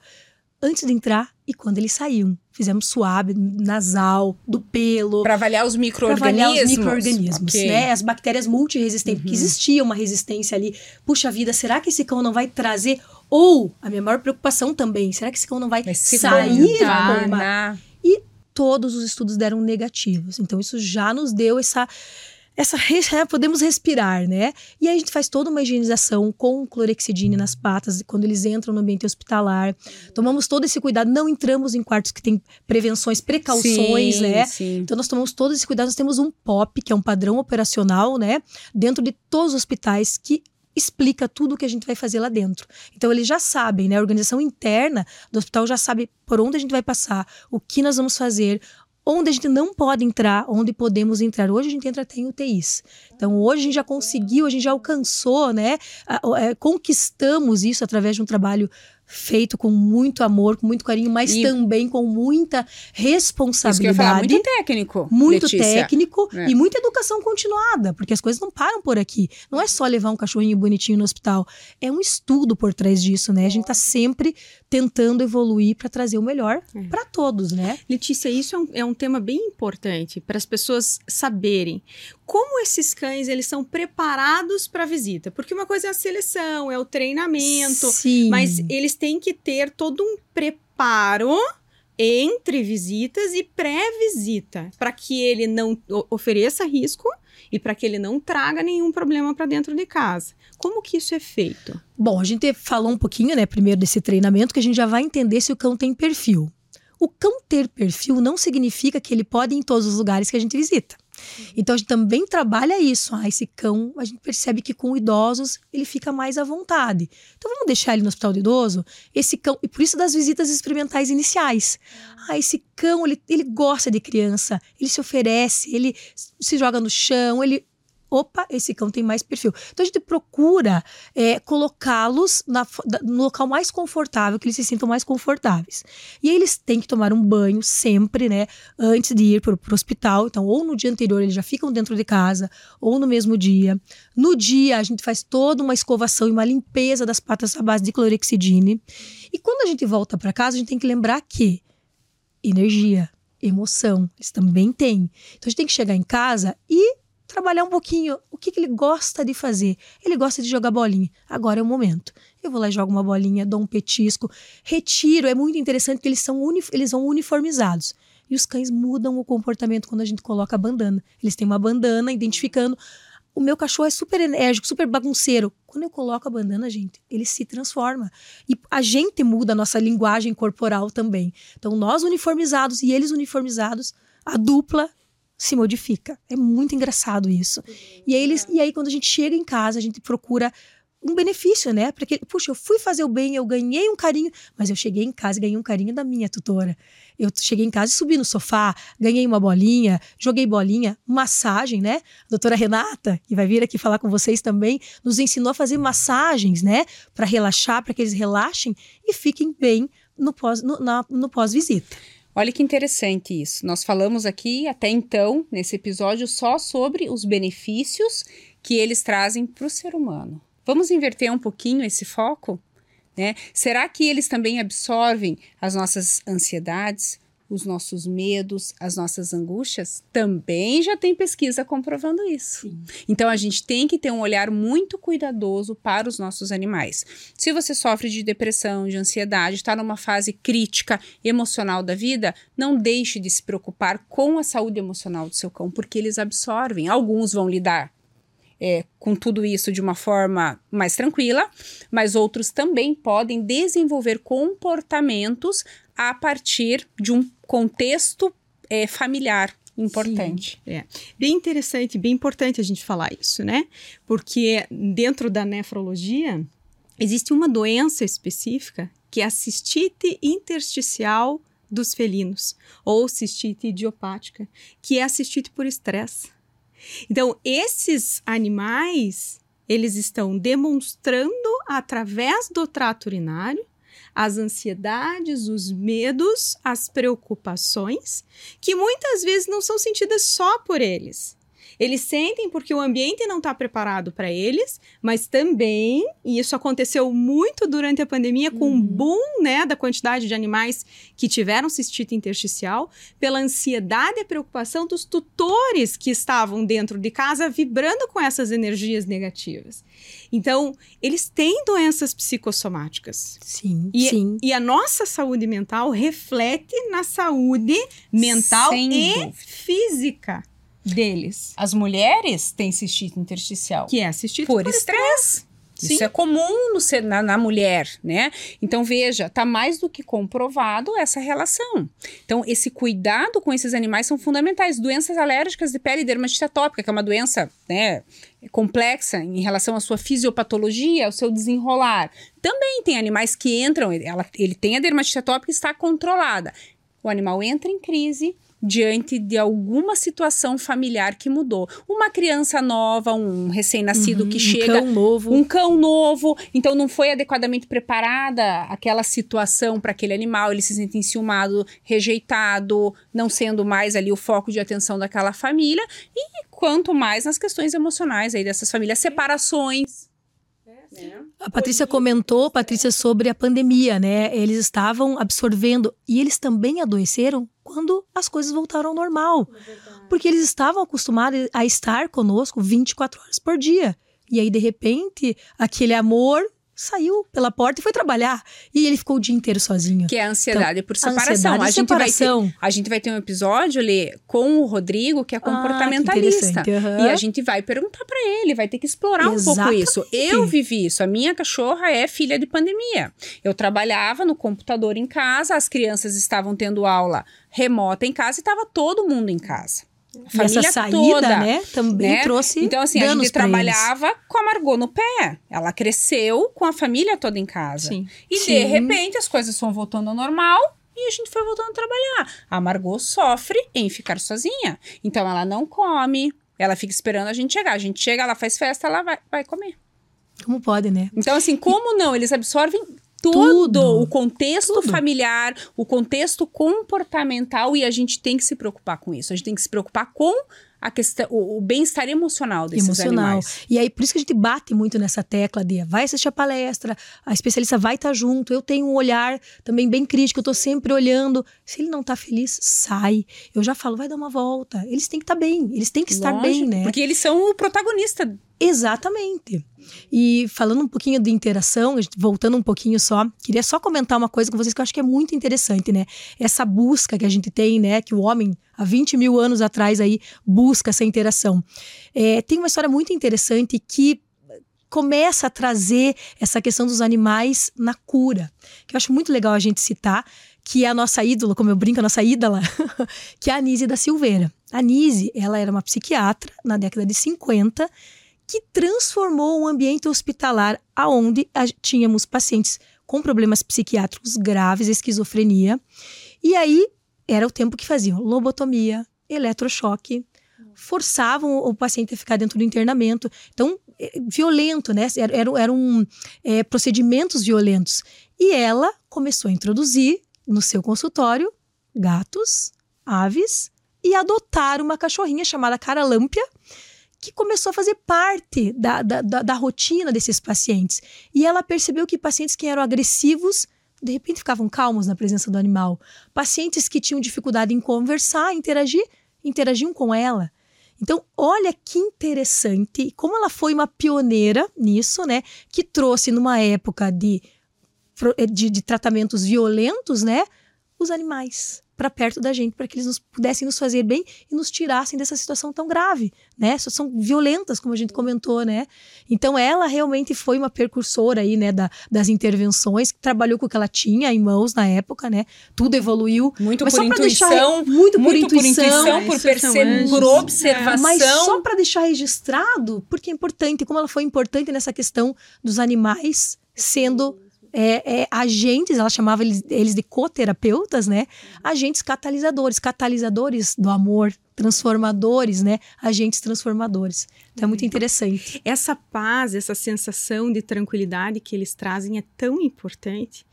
Antes de entrar e quando eles saíam. Fizemos suave, nasal, do pelo, Para avaliar os micro-organismos. micro-organismos, Ok. né? As bactérias multiresistentes, Uhum. porque existia uma resistência ali. Puxa vida, será que esse cão não vai trazer? Ou, a minha maior preocupação também, será que esse cão não vai Vai sair contar uma... Todos os estudos deram negativos. Então, isso já nos deu essa... Essa, res- podemos respirar, né? E aí a gente faz toda uma higienização com clorexidina nas patas quando eles entram no ambiente hospitalar. Tomamos todo esse cuidado, não entramos em quartos que tem prevenções, precauções, Sim, né? Sim. Então nós tomamos todo esse cuidado, nós temos um POP, que é um padrão operacional, né, dentro de todos os hospitais que explica tudo o que a gente vai fazer lá dentro. Então eles já sabem, né, a organização interna do hospital já sabe por onde a gente vai passar, o que nós vamos fazer, onde a gente não pode entrar, onde podemos entrar. Hoje a gente entra até em UTIs. Então hoje a gente já conseguiu, a gente já alcançou, né, a- a- é, conquistamos isso através de um trabalho feito com muito amor, com muito carinho, mas E- também com muita responsabilidade falar, muito técnico. muito Letícia. técnico É. e muita educação continuada, porque as coisas não param por aqui. Não é só levar um cachorrinho bonitinho no hospital, é um estudo por trás disso, né? A gente tá sempre tentando evoluir para trazer o melhor É. para todos, né? Letícia, isso é um, é um tema bem importante para as pessoas saberem como esses cães eles são preparados para a visita. Porque uma coisa é a seleção, é o treinamento, Sim. mas eles têm que ter todo um preparo entre visitas e pré-visita para que ele não ofereça risco e para que ele não traga nenhum problema para dentro de casa. Como que isso é feito? Bom, a gente falou um pouquinho, né, primeiro desse treinamento, que a gente já vai entender se o cão tem perfil. O cão ter perfil não significa que ele pode ir em todos os lugares que a gente visita. Então a gente também trabalha isso. Ah, esse cão, a gente percebe que com idosos ele fica mais à vontade. Então vamos deixar ele no hospital idoso? Esse cão, e por isso das visitas experimentais iniciais. Ah, esse cão, ele, ele gosta de criança, ele se oferece, ele se joga no chão, ele opa, esse cão tem mais perfil. Então a gente procura é, colocá-los no local mais confortável, que eles se sintam mais confortáveis. E aí eles têm que tomar um banho sempre, né? Antes de ir para o hospital. Então, ou no dia anterior eles já ficam dentro de casa, ou no mesmo dia. No dia, a gente faz toda uma escovação e uma limpeza das patas à base de clorexidine. E quando a gente volta para casa, a gente tem que lembrar que energia, emoção, eles também têm. Então a gente tem que chegar em casa e trabalhar um pouquinho o que, que, ele gosta de fazer. Ele gosta de jogar bolinha. Agora é o momento. Eu vou lá e jogo uma bolinha, dou um petisco, retiro. É muito interessante que eles, são eles vão uniformizados. E os cães mudam o comportamento quando a gente coloca a bandana. Eles têm uma bandana identificando. O meu cachorro é super enérgico, super bagunceiro. Quando eu coloco a bandana, gente, ele se transforma. E a gente muda a nossa linguagem corporal também. Então, nós uniformizados e eles uniformizados, a dupla se modifica. É muito engraçado isso. E aí, eles, e aí, quando a gente chega em casa, a gente procura um benefício, né? Porque, puxa, eu fui fazer o bem, eu ganhei um carinho, mas eu cheguei em casa e ganhei um carinho da minha tutora. Eu cheguei em casa e subi no sofá, ganhei uma bolinha, joguei bolinha, massagem, né? A doutora Renata, que vai vir aqui falar com vocês também, nos ensinou a fazer massagens, né? Para relaxar, para que eles relaxem e fiquem bem no pós-visita. No, no pós -visita. Olha que interessante isso. Nós falamos aqui até então, nesse episódio, só sobre os benefícios que eles trazem para o ser humano. Vamos inverter um pouquinho esse foco? Né? Será que eles também absorvem as nossas ansiedades, os nossos medos, as nossas angústias? Também já tem pesquisa comprovando isso. Sim. Então a gente tem que ter um olhar muito cuidadoso para os nossos animais. Se você sofre de depressão, de ansiedade, está numa fase crítica emocional da vida, não deixe de se preocupar com a saúde emocional do seu cão, porque eles absorvem. Alguns vão lidar é, com tudo isso de uma forma mais tranquila, mas outros também podem desenvolver comportamentos a partir de um contexto é, familiar importante. Sim, é. Bem interessante, bem importante a gente falar isso, né? Porque dentro da nefrologia existe uma doença específica que é a cistite intersticial dos felinos, ou cistite idiopática, que é a cistite por estresse. Então, esses animais, eles estão demonstrando através do trato urinário as ansiedades, os medos, as preocupações, que muitas vezes não são sentidas só por eles, eles sentem porque o ambiente não está preparado para eles, mas também, e isso aconteceu muito durante a pandemia, com o uhum. um boom né, da quantidade de animais que tiveram cistite intersticial, pela ansiedade e preocupação dos tutores que estavam dentro de casa vibrando com essas energias negativas. Então, eles têm doenças psicossomáticas. Sim, e, sim. E a nossa saúde mental reflete na saúde mental Sem e dúvida. física deles. As mulheres têm cistite intersticial. Que é cistite por, por estresse. Sim. Isso é comum no, na, na, mulher, né? Então, veja, tá mais do que comprovado essa relação. Então, esse cuidado com esses animais são fundamentais. Doenças alérgicas de pele, dermatite atópica, que é uma doença, né, complexa em relação à sua fisiopatologia, ao seu desenrolar. Também tem animais que entram, ela, ele tem a dermatite atópica e está controlada. O animal entra em crise, diante de alguma situação familiar que mudou. Uma criança nova, um recém-nascido uhum, que chega. Um cão novo. Um cão novo. Então não foi adequadamente preparada aquela situação para aquele animal. Ele se sente enciumado, rejeitado, não sendo mais ali o foco de atenção daquela família. E quanto mais nas questões emocionais aí dessas famílias, separações. Né? A Patrícia comentou, Patrícia, sobre a pandemia, né? Eles estavam absorvendo e eles também adoeceram quando as coisas voltaram ao normal. É porque eles estavam acostumados a estar conosco 24 horas por dia. E aí, de repente, aquele amor saiu pela porta e foi trabalhar. E ele ficou o dia inteiro sozinho. Que é a ansiedade então, por separação. Ansiedade a, gente separação. Vai ter, a gente vai ter um episódio, ali com o Rodrigo, que é comportamentalista. Ah, que uhum. E a gente vai perguntar para ele, vai ter que explorar Exatamente. um pouco isso. Eu vivi isso. A minha cachorra é filha de pandemia. Eu trabalhava no computador em casa, as crianças estavam tendo aula remota em casa e estava todo mundo em casa. A essa saída, toda, né, também né? trouxe Então, assim, a gente trabalhava eles. com a Margot no pé. Ela cresceu com a família toda em casa. Sim. E, Sim. de repente, as coisas foram voltando ao normal e a gente foi voltando a trabalhar. A Margot sofre em ficar sozinha. Então, ela não come, Ela fica esperando a gente chegar. A gente chega, ela faz festa, ela vai, vai comer. Como pode, né? Então, assim, como não? Eles absorvem todo Tudo. o contexto Tudo. familiar, o contexto comportamental e a gente tem que se preocupar com isso. A gente tem que se preocupar com a questão, o, o bem-estar emocional desses emocional. animais. E aí, por isso que a gente bate muito nessa tecla de vai assistir a palestra, a especialista vai estar junto. Eu tenho um olhar também bem crítico, eu tô sempre olhando. Se ele não tá feliz, sai. Eu já falo, vai dar uma volta. Eles têm que estar bem, eles têm que estar bem, Lógico, né? Porque eles são o protagonista. Exatamente. E falando um pouquinho de interação, voltando um pouquinho só, queria só comentar uma coisa com vocês que eu acho que é muito interessante, né? Essa busca que a gente tem, né? Que o homem, há 20 mil anos atrás, aí, busca essa interação. É, tem uma história muito interessante que começa a trazer essa questão dos animais na cura, que eu acho muito legal a gente citar, que é a nossa ídola, como eu brinco, a nossa ídola, que é a Anise da Silveira. A Anise, ela era uma psiquiatra na década de 50 que transformou um ambiente hospitalar aonde tínhamos pacientes com problemas psiquiátricos graves, esquizofrenia. E aí era o tempo que faziam lobotomia, eletrochoque, forçavam o paciente a ficar dentro do internamento. Então, eh, violento, né? Era- Eram, eram eh, procedimentos violentos. E ela começou a introduzir no seu consultório gatos, aves e adotar uma cachorrinha chamada Caralâmpia, que começou a fazer parte da, da, da, da rotina desses pacientes. E ela percebeu que pacientes que eram agressivos, de repente ficavam calmos na presença do animal. Pacientes que tinham dificuldade em conversar, interagir, interagiam com ela. Então, olha que interessante como ela foi uma pioneira nisso, né? Que trouxe numa época de, de, de tratamentos violentos, né? Os animais para perto da gente, para que eles nos, pudessem nos fazer bem e nos tirassem dessa situação tão grave, né? São violentas, como a gente comentou, né? Então ela realmente foi uma precursora aí, né, da, das intervenções, que trabalhou com o que ela tinha em mãos na época, né? Tudo evoluiu. Muito Mas por intuição, deixar muito por muito por intuição, intuição, por isso perceber, também. por observação. Mas só para deixar registrado, porque é importante, como ela foi importante nessa questão dos animais sendo é, é, agentes, ela chamava eles, eles de coterapeutas, né? Agentes catalisadores, catalisadores do amor, transformadores, né? Agentes transformadores. Então é muito interessante. Essa paz, essa sensação de tranquilidade que eles trazem é tão importante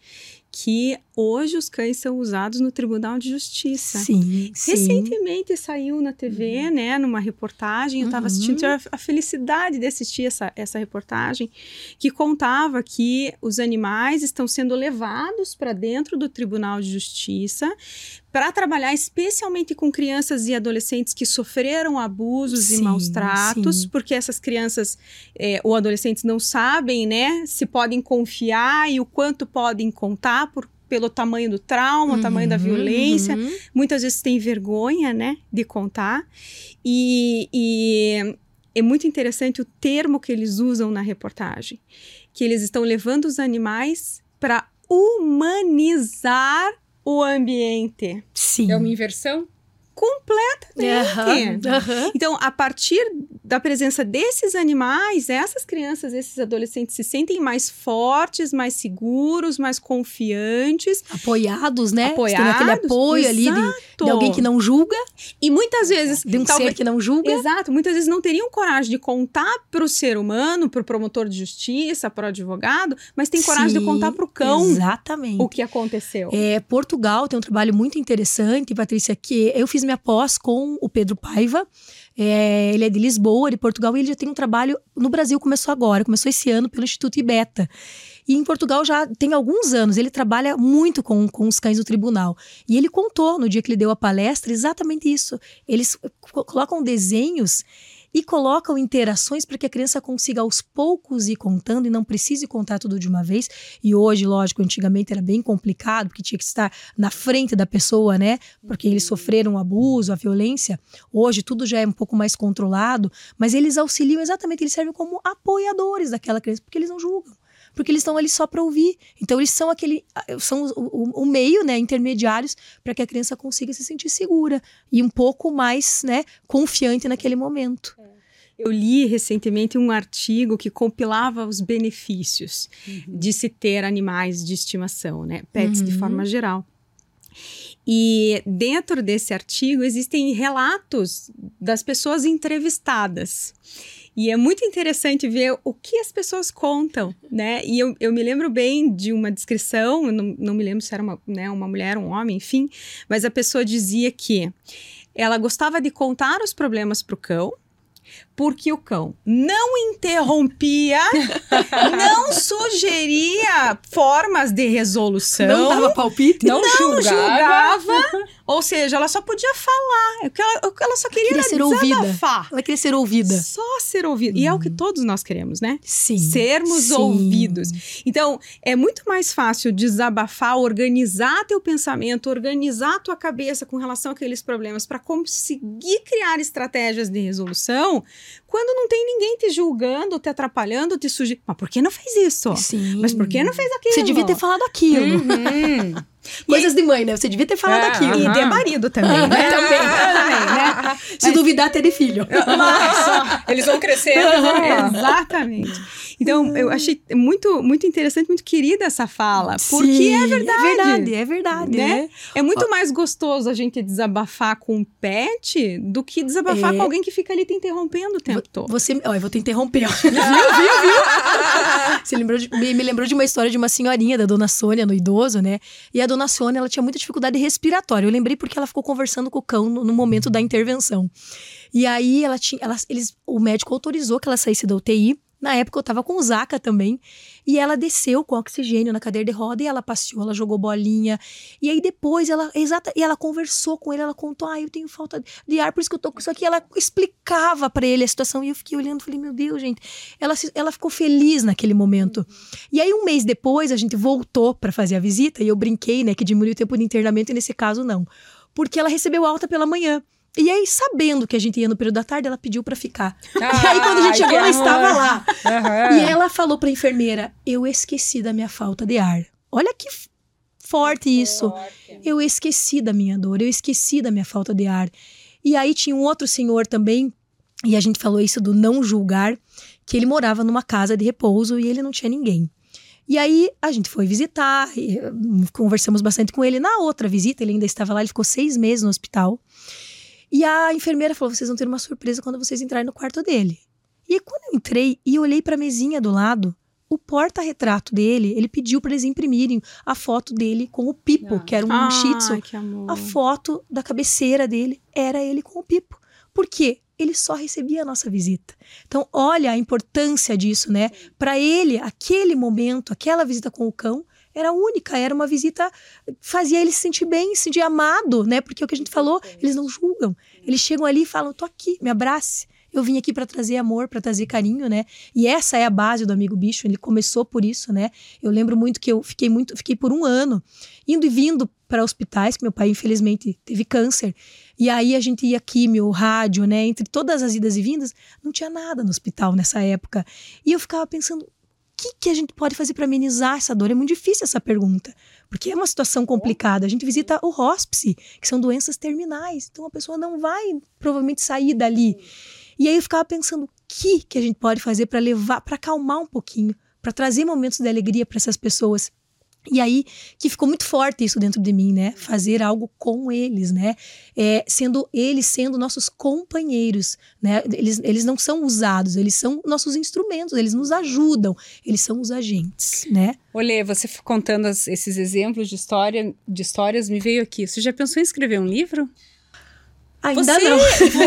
que hoje os cães são usados no Tribunal de Justiça. Sim, sim. Recentemente saiu na TV, né, numa reportagem, eu estava Uhum. assistindo, tive a, a felicidade de assistir essa, essa reportagem, que contava que os animais estão sendo levados para dentro do Tribunal de Justiça para trabalhar especialmente com crianças e adolescentes que sofreram abusos e Sim, maus tratos, sim. porque essas crianças é, ou adolescentes não sabem, né, se podem confiar e o quanto podem contar por, pelo tamanho do trauma, o tamanho da Uhum, violência uhum. muitas vezes tem vergonha, né, de contar. E, e é muito interessante o termo que eles usam na reportagem, que eles estão levando os animais para humanizar o ambiente. Sim. É uma inversão? Aham, aham. Então, a partir da presença desses animais, essas crianças, esses adolescentes se sentem mais fortes, mais seguros, mais confiantes. Apoiados, né? Você Tem aquele Apoiados, apoio ali de, de exato. alguém que não julga, E muitas vezes, de um talvez, ser que não julga. Exato, muitas vezes não teriam coragem de contar para o ser humano, para o promotor de justiça, para o advogado, mas tem coragem de Sim, contar para o cão Exatamente. o que aconteceu. É, Portugal tem um trabalho muito interessante, Patrícia, que eu fiz minha pós com o Pedro Paiva. É, ele é de Lisboa, de Portugal, e ele já tem um trabalho no Brasil, começou agora, começou esse ano pelo Instituto Ibeta. E em Portugal já tem alguns anos, ele trabalha muito com, com os cães do tribunal. E ele contou no dia que ele deu a palestra exatamente isso. Eles co- colocam desenhos e colocam interações para que a criança consiga aos poucos ir contando e não precise contar tudo de uma vez. E hoje, lógico, antigamente era bem complicado, porque tinha que estar na frente da pessoa, né? Porque eles sofreram o abuso, a violência. Hoje tudo já é um pouco mais controlado, mas eles auxiliam exatamente, eles servem como apoiadores daquela criança, porque eles não julgam. Porque eles estão ali só para ouvir. Então, eles são aquele. São o, o- o meio, né? Intermediários para que a criança consiga se sentir segura e um pouco mais, né? Confiante naquele momento. Eu li recentemente um artigo que compilava os benefícios de se ter animais de estimação, né? Pets de Uhum. forma geral. E dentro desse artigo existem relatos das pessoas entrevistadas. E é muito interessante ver o que as pessoas contam, né? E eu, eu me lembro bem de uma descrição, não, não me lembro se era uma, né, uma mulher, um homem, enfim, mas a pessoa dizia que ela gostava de contar os problemas para o cão, porque o cão não interrompia, não sugeria formas de resolução, não dava palpite, não, não julgava. julgava. Ou seja, ela só podia falar. O que ela, ela só queria, queria ser desabafar. ouvida. Ela queria ser ouvida. Só ser ouvida. Hum. E é o que hum. todos nós queremos, né? Sim. Sermos Sim. ouvidos. Então, é muito mais fácil desabafar, organizar teu pensamento, organizar tua cabeça com relação àqueles problemas para conseguir criar estratégias de resolução quando não tem ninguém te julgando, te atrapalhando, te sugerindo. Mas por que não fez isso? Sim. Mas por que não fez aquilo? Você devia ter falado aquilo. Uhum. Coisas de mãe, né? Você devia ter falado é, aquilo. E de marido também, né? também, também, né? Se Mas... duvidar, ter de filho. Nossa, eles vão crescendo. Exatamente. Então, eu achei muito, muito interessante, muito querida essa fala. Porque Sim, é verdade. É verdade, é verdade. Né? né? É muito Ó. mais gostoso a gente desabafar com um pet do que desabafar é... com alguém que fica ali te interrompendo o tempo todo. Você, ó, eu vou te interromper. viu, viu, viu? Você lembrou de, me, me, lembrou de uma história de uma senhorinha, da dona Sônia, no idoso, né? E a dona Sônia, ela tinha muita dificuldade respiratória. Eu lembrei porque ela ficou conversando com o cão no, no momento da intervenção. E aí ela tinha, ela, eles, o médico autorizou que ela saísse da UTI na época eu tava com o Zaca também. E ela desceu com oxigênio na cadeira de roda e ela passeou, ela jogou bolinha. E aí depois ela, exata, e ela conversou com ele, ela contou: "Ah, eu tenho falta de ar, por isso que eu tô com isso aqui". Ela explicava para ele a situação e eu fiquei olhando, falei: "Meu Deus, gente". Ela ela ficou feliz naquele momento. E aí um mês depois a gente voltou para fazer a visita e eu brinquei, né, que diminuiu o tempo de internamento e nesse caso não. Porque ela recebeu alta pela manhã. E aí, sabendo que a gente ia no período da tarde, ela pediu para ficar. Ah, e aí, quando a gente chegou, ela estava lá. Uhum. E ela falou pra enfermeira: Eu esqueci da minha falta de ar. Olha que forte isso. Forte. Eu esqueci da minha dor, eu esqueci da minha falta de ar. E aí tinha um outro senhor também, e a gente falou isso do não julgar, que ele morava numa casa de repouso e ele não tinha ninguém. E aí a gente foi visitar, hum, conversamos bastante com ele. Na outra visita, ele ainda estava lá, ele ficou seis meses no hospital. E a enfermeira falou: vocês vão ter uma surpresa quando vocês entrarem no quarto dele. E quando eu entrei e olhei para a mesinha do lado, o porta-retrato dele, ele pediu para eles imprimirem a foto dele com o Pipo, ah. que era um ah, shih tzu. A foto da cabeceira dele era ele com o Pipo. Por quê? Ele só recebia a nossa visita. Então, olha a importância disso, né? Para ele, aquele momento, aquela visita com o cão, era única, era uma visita, fazia ele se sentir bem, se sentir amado, né? Porque é o que a gente falou, eles não julgam. Eles chegam ali e falam: tô aqui, me abrace. Eu vim aqui para trazer amor, para trazer carinho, né? E essa é a base do amigo bicho. Ele começou por isso, né? Eu lembro muito que eu fiquei muito, fiquei por um ano indo e vindo para hospitais, que meu pai infelizmente teve câncer. E aí a gente ia químio, rádio, né? Entre todas as idas e vindas, não tinha nada no hospital nessa época. E eu ficava pensando, que, que a gente pode fazer para amenizar essa dor? É muito difícil essa pergunta, porque é uma situação complicada. A gente visita o hóspice, que são doenças terminais, então a pessoa não vai provavelmente sair dali. E aí eu ficava pensando o que, que a gente pode fazer para levar, para acalmar um pouquinho, para trazer momentos de alegria para essas pessoas. E aí que ficou muito forte isso dentro de mim, né? Fazer algo com eles, né? É, sendo eles sendo nossos companheiros, né? Eles, eles não são usados, eles são nossos instrumentos, eles nos ajudam, eles são os agentes, né? Olê, você contando as, esses exemplos de história, de histórias, me veio aqui. Você já pensou em escrever um livro? Ainda você... não.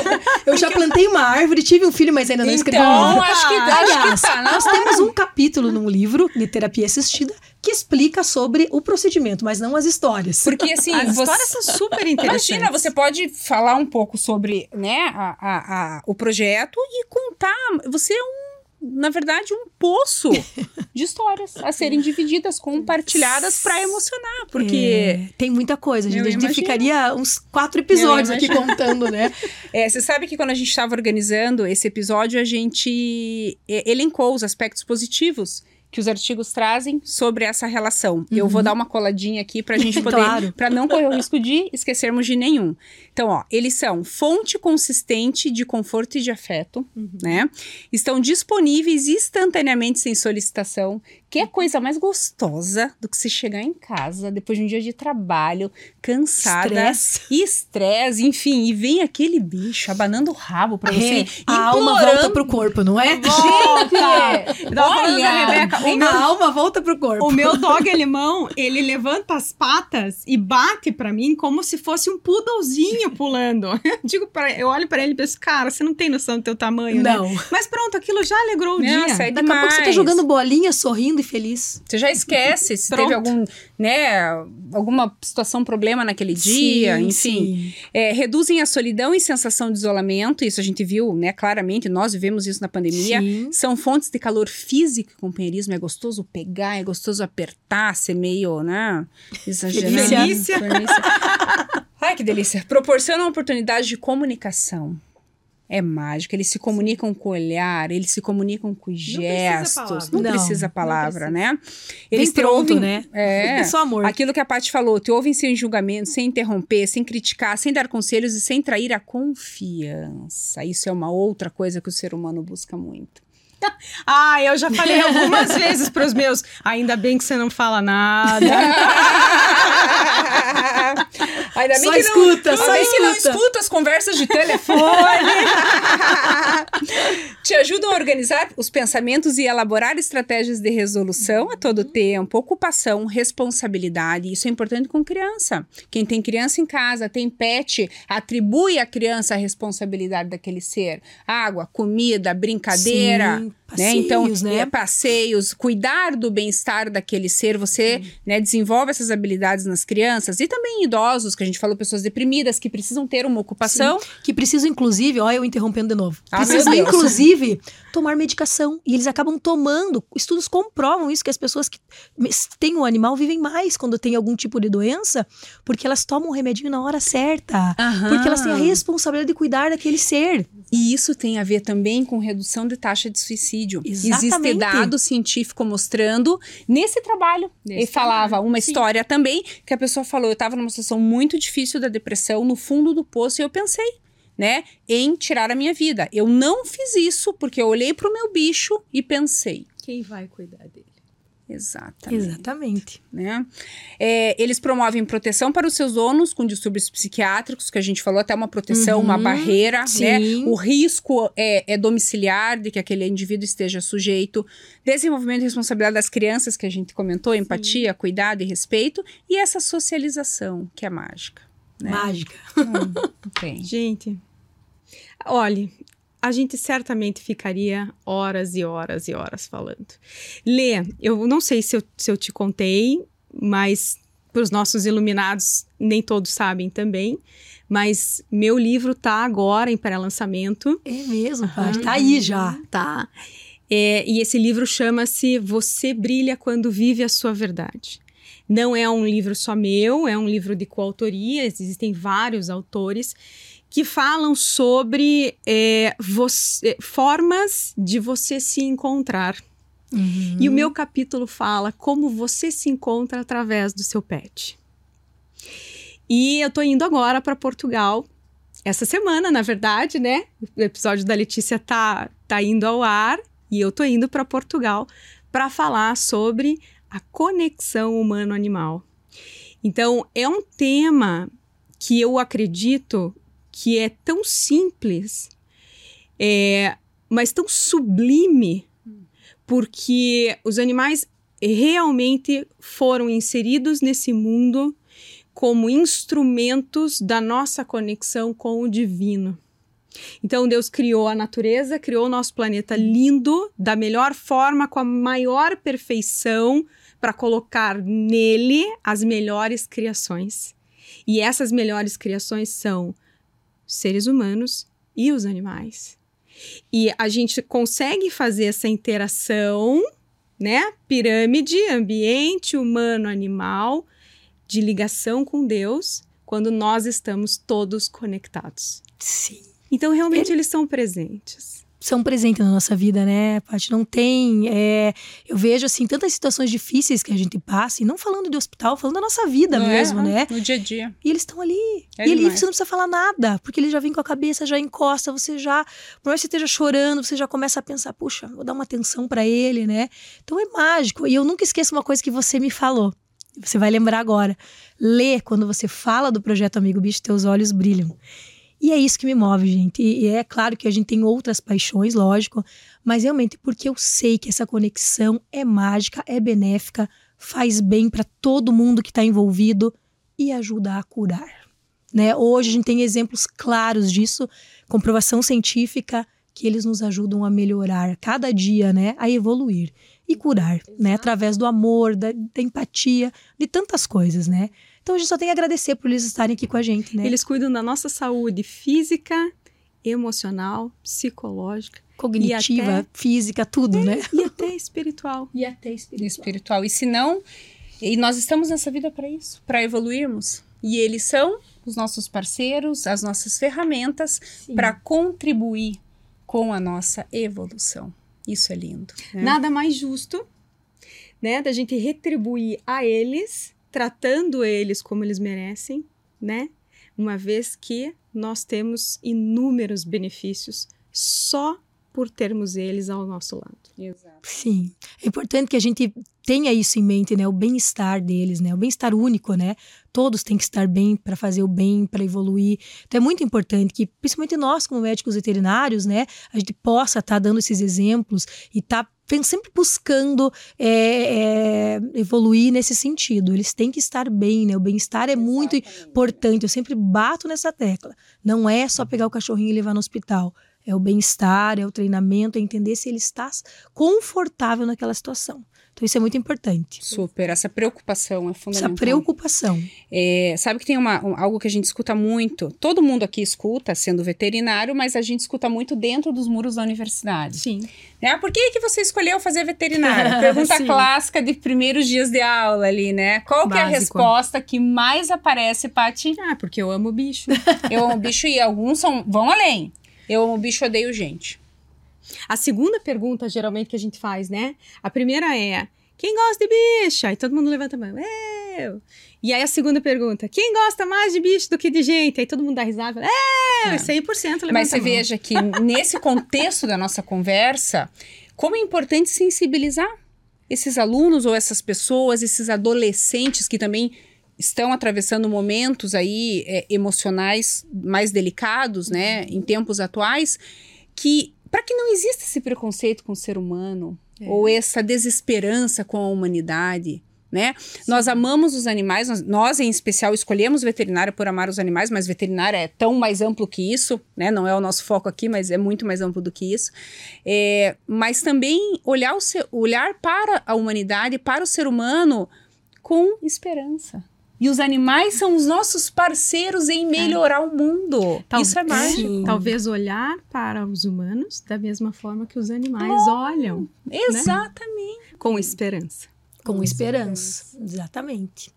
eu já plantei uma árvore, tive um filho, mas ainda não escrevi então, um livro. acho que, Aliás, acho que tá. Nós temos um capítulo num livro de terapia assistida que explica sobre o procedimento, mas não as histórias. Porque assim, as você... histórias são super interessantes. Imagina, você pode falar um pouco sobre, né, a, a, a, o projeto e contar. Você é um na verdade, um poço de histórias a serem divididas, compartilhadas para emocionar, porque é, tem muita coisa. A gente, a gente ficaria uns quatro episódios aqui contando, né? É, você sabe que quando a gente estava organizando esse episódio, a gente elencou os aspectos positivos que os artigos trazem sobre essa relação. Uhum. Eu vou uhum. dar uma coladinha aqui para a gente poder, claro. para não correr o risco de esquecermos de nenhum. Então, ó, eles são fonte consistente de conforto e de afeto, uhum. né? Estão disponíveis instantaneamente sem solicitação, Que é coisa mais gostosa do que se chegar em casa depois de um dia de trabalho, cansada, Estresse. enfim, e vem aquele bicho abanando o rabo pra você. É, a alma volta pro corpo, não é? Volta! Da Olha, Rebeca, o meu, A alma volta pro corpo. o meu dog alemão, ele levanta as patas e bate pra mim como se fosse um poodlezinho pulando. Eu digo para eu olho pra ele e penso, cara, você não tem noção do teu tamanho, né? Não. Mas pronto, aquilo já alegrou o Nossa, dia. é Daqui a pouco você tá jogando bolinha, sorrindo e feliz. Você já esquece se teve algum, né, alguma situação, problema naquele dia, Sim, enfim. sim. É, reduzem a solidão e sensação de isolamento, isso a gente viu, né, claramente, nós vivemos isso na pandemia. Sim. São fontes de calor físico e companheirismo. É gostoso pegar, é gostoso apertar, ser meio, né? Exagerado. Delícia. Delícia. Ai, que delícia. Proporcionam oportunidade de comunicação. É mágico. Eles se comunicam com o olhar, eles se comunicam com precisa gestos. palavra. Não, Não, precisa não palavra, precisa. né? Vem te pronto, ouvem- né? É. É só amor. Aquilo que a Paty falou, te ouvem sem julgamento, sem interromper, sem criticar, sem dar conselhos e sem trair a confiança. Isso é uma outra coisa que o ser humano busca muito. Ah, eu já falei algumas vezes pros meus. Ainda bem que você não fala nada. Ainda bem Só que escuta, não, só bem que não escuta. escuta as conversas de telefone. Te ajudam a organizar os pensamentos e elaborar estratégias de resolução a todo tempo, ocupação, responsabilidade. Isso é importante com criança. Quem tem criança em casa, tem pet, atribui à criança a responsabilidade daquele ser. Água, comida, brincadeira. Sim, né? Então, passeios, né? é, passeios, cuidar do bem-estar daquele ser, você né, desenvolve essas habilidades nas crianças e também idosos, que a gente falou, pessoas deprimidas que precisam ter uma ocupação. Que precisam, inclusive, ó, eu interrompendo de novo. Ah, precisam, inclusive, tomar medicação. E eles acabam tomando. Estudos comprovam isso, que as pessoas que têm o animal vivem mais quando tem algum tipo de doença, porque elas tomam o remedinho na hora certa. Porque elas têm a responsabilidade de cuidar daquele ser. E isso tem a ver também com redução de taxa de suicídio. Existe Exatamente. dado científico mostrando nesse trabalho. Nesse Ele falava trabalho, uma sim. história também que a pessoa falou: eu estava numa situação muito difícil da depressão, no fundo do poço, e eu pensei. Né, em tirar a minha vida. Eu não fiz isso porque eu olhei para o meu bicho e pensei. Quem vai cuidar dele? Exatamente. Exatamente. né? É, eles promovem proteção para os seus donos com distúrbios psiquiátricos, que a gente falou, até uma proteção, Uhum, uma barreira, né? sim. O risco é, é domiciliar de que aquele indivíduo esteja sujeito. Desenvolvimento e responsabilidade das crianças, que a gente comentou, empatia, cuidado e respeito. E essa socialização, que é mágica. Né? Mágica. Tem. Gente, olhe, a gente certamente ficaria horas e horas e horas falando. Lê, eu não sei se eu, se eu te contei, mas para os nossos iluminados, nem todos sabem também, mas meu livro tá agora em pré-lançamento. É mesmo, Paty. Tá aí já. Tá. É, e esse livro chama-se Você Brilha Quando Vive a Sua Verdade. Não é um livro só meu, é um livro de coautoria, existem vários autores que falam sobre é, você- formas de você se encontrar. Uhum. E o meu capítulo fala como você se encontra através do seu pet. E eu tô indo agora para Portugal essa semana, na verdade, né? O episódio da Letícia tá tá indo ao ar e eu tô indo para Portugal para falar sobre a conexão humano-animal. Então, é um tema que eu acredito que é tão simples, é, mas tão sublime, porque os animais realmente foram inseridos nesse mundo como instrumentos da nossa conexão com o divino. Então Deus criou a natureza, criou o nosso planeta lindo, da melhor forma, com a maior perfeição, para colocar nele as melhores criações. E essas melhores criações são seres humanos e os animais. E a gente consegue fazer essa interação, né? Pirâmide, ambiente, humano, animal, de ligação com Deus, quando nós estamos todos conectados. Sim. Então, realmente, eles são presentes. São presentes na nossa vida, né, Paty? Não tem. É, eu vejo, assim, tantas situações difíceis que a gente passa, e não falando de hospital, falando da nossa vida Não é? mesmo, né? No dia a dia. E eles estão ali. É e demais. você não precisa falar nada, porque ele já vem com a cabeça, já encosta, você já. Por mais que você esteja chorando, você já começa a pensar, puxa, vou dar uma atenção pra ele, né? Então é mágico. E eu nunca esqueço uma coisa que você me falou. Você vai lembrar agora. Lê, quando você fala do projeto Amigo Bicho, teus olhos brilham. E é isso que me move, gente. E, e é claro que a gente tem outras paixões, lógico, mas realmente porque eu sei que essa conexão é mágica, é benéfica, faz bem para todo mundo que está envolvido e ajuda a curar. Né? Hoje a gente tem exemplos claros disso, comprovação científica, que eles nos ajudam a melhorar cada dia, né? A evoluir e curar, né? Através do amor, da, da empatia, de tantas coisas, né? Então a gente só tem a agradecer por eles estarem aqui com a gente, né? Eles cuidam da nossa saúde física, emocional, psicológica Cognitiva, até- física, tudo, né? e até espiritual. E até E espiritual. E se não, e nós estamos nessa vida para isso, para evoluirmos. E eles são os nossos parceiros, as nossas ferramentas para contribuir com a nossa evolução. Isso é lindo. né? Nada mais justo, né, da gente retribuir a eles, tratando eles como eles merecem, né? Uma vez que nós temos inúmeros benefícios só por termos eles ao nosso lado. Exato. Sim. É importante que a gente tenha isso em mente, né? O bem-estar deles, né? O bem-estar único, né? Todos têm que estar bem para fazer o bem, para evoluir. Então é muito importante que, principalmente nós, como médicos veterinários, né? A gente possa estar dando esses exemplos e estar sempre buscando é, é, evoluir nesse sentido. Eles têm que estar bem, né? O bem-estar é muito importante. Eu sempre bato nessa tecla. Não é só pegar o cachorrinho e levar no hospital. É o bem-estar, é o treinamento, é entender se ele está confortável naquela situação. Então, isso é muito importante. Super. Essa preocupação é fundamental. Essa preocupação. É, sabe que tem uma, um- algo que a gente escuta muito? Todo mundo aqui escuta, sendo veterinário, mas a gente escuta muito dentro dos muros da universidade. Sim. Né? Por que, que você escolheu fazer veterinária? Pergunta clássica de primeiros dias de aula ali, né? Qual que é a resposta que mais aparece, Paty? Ah, porque eu amo bicho. Eu amo bicho e alguns são, vão além. Eu amo bicho, odeio gente. A segunda pergunta, geralmente, que a gente faz, né? A primeira é: quem gosta de bicho? Aí todo mundo levanta a mão. Eu. E aí a segunda pergunta: quem gosta mais de bicho do que de gente? Aí todo mundo dá risada. fala, É, 100% levanta Mas você veja que nesse contexto da nossa conversa, como é importante sensibilizar esses alunos ou essas pessoas, esses adolescentes que também estão atravessando momentos aí é, emocionais mais delicados, né, em tempos atuais, que para que não exista esse preconceito com o ser humano É. ou essa desesperança com a humanidade. Né? Nós amamos os animais, nós, nós, em especial escolhemos veterinária por amar os animais, mas veterinária é tão mais amplo que isso, né? Não é o nosso foco aqui, mas é muito mais amplo do que isso. É, mas também olhar, o ser- olhar para a humanidade, para o ser humano com esperança. E os animais são os nossos parceiros em melhorar o mundo. Tal- Isso é mágico. Sim. Talvez olhar para os humanos da mesma forma que os animais olham, Exatamente. com esperança. Com esperança. Exatamente.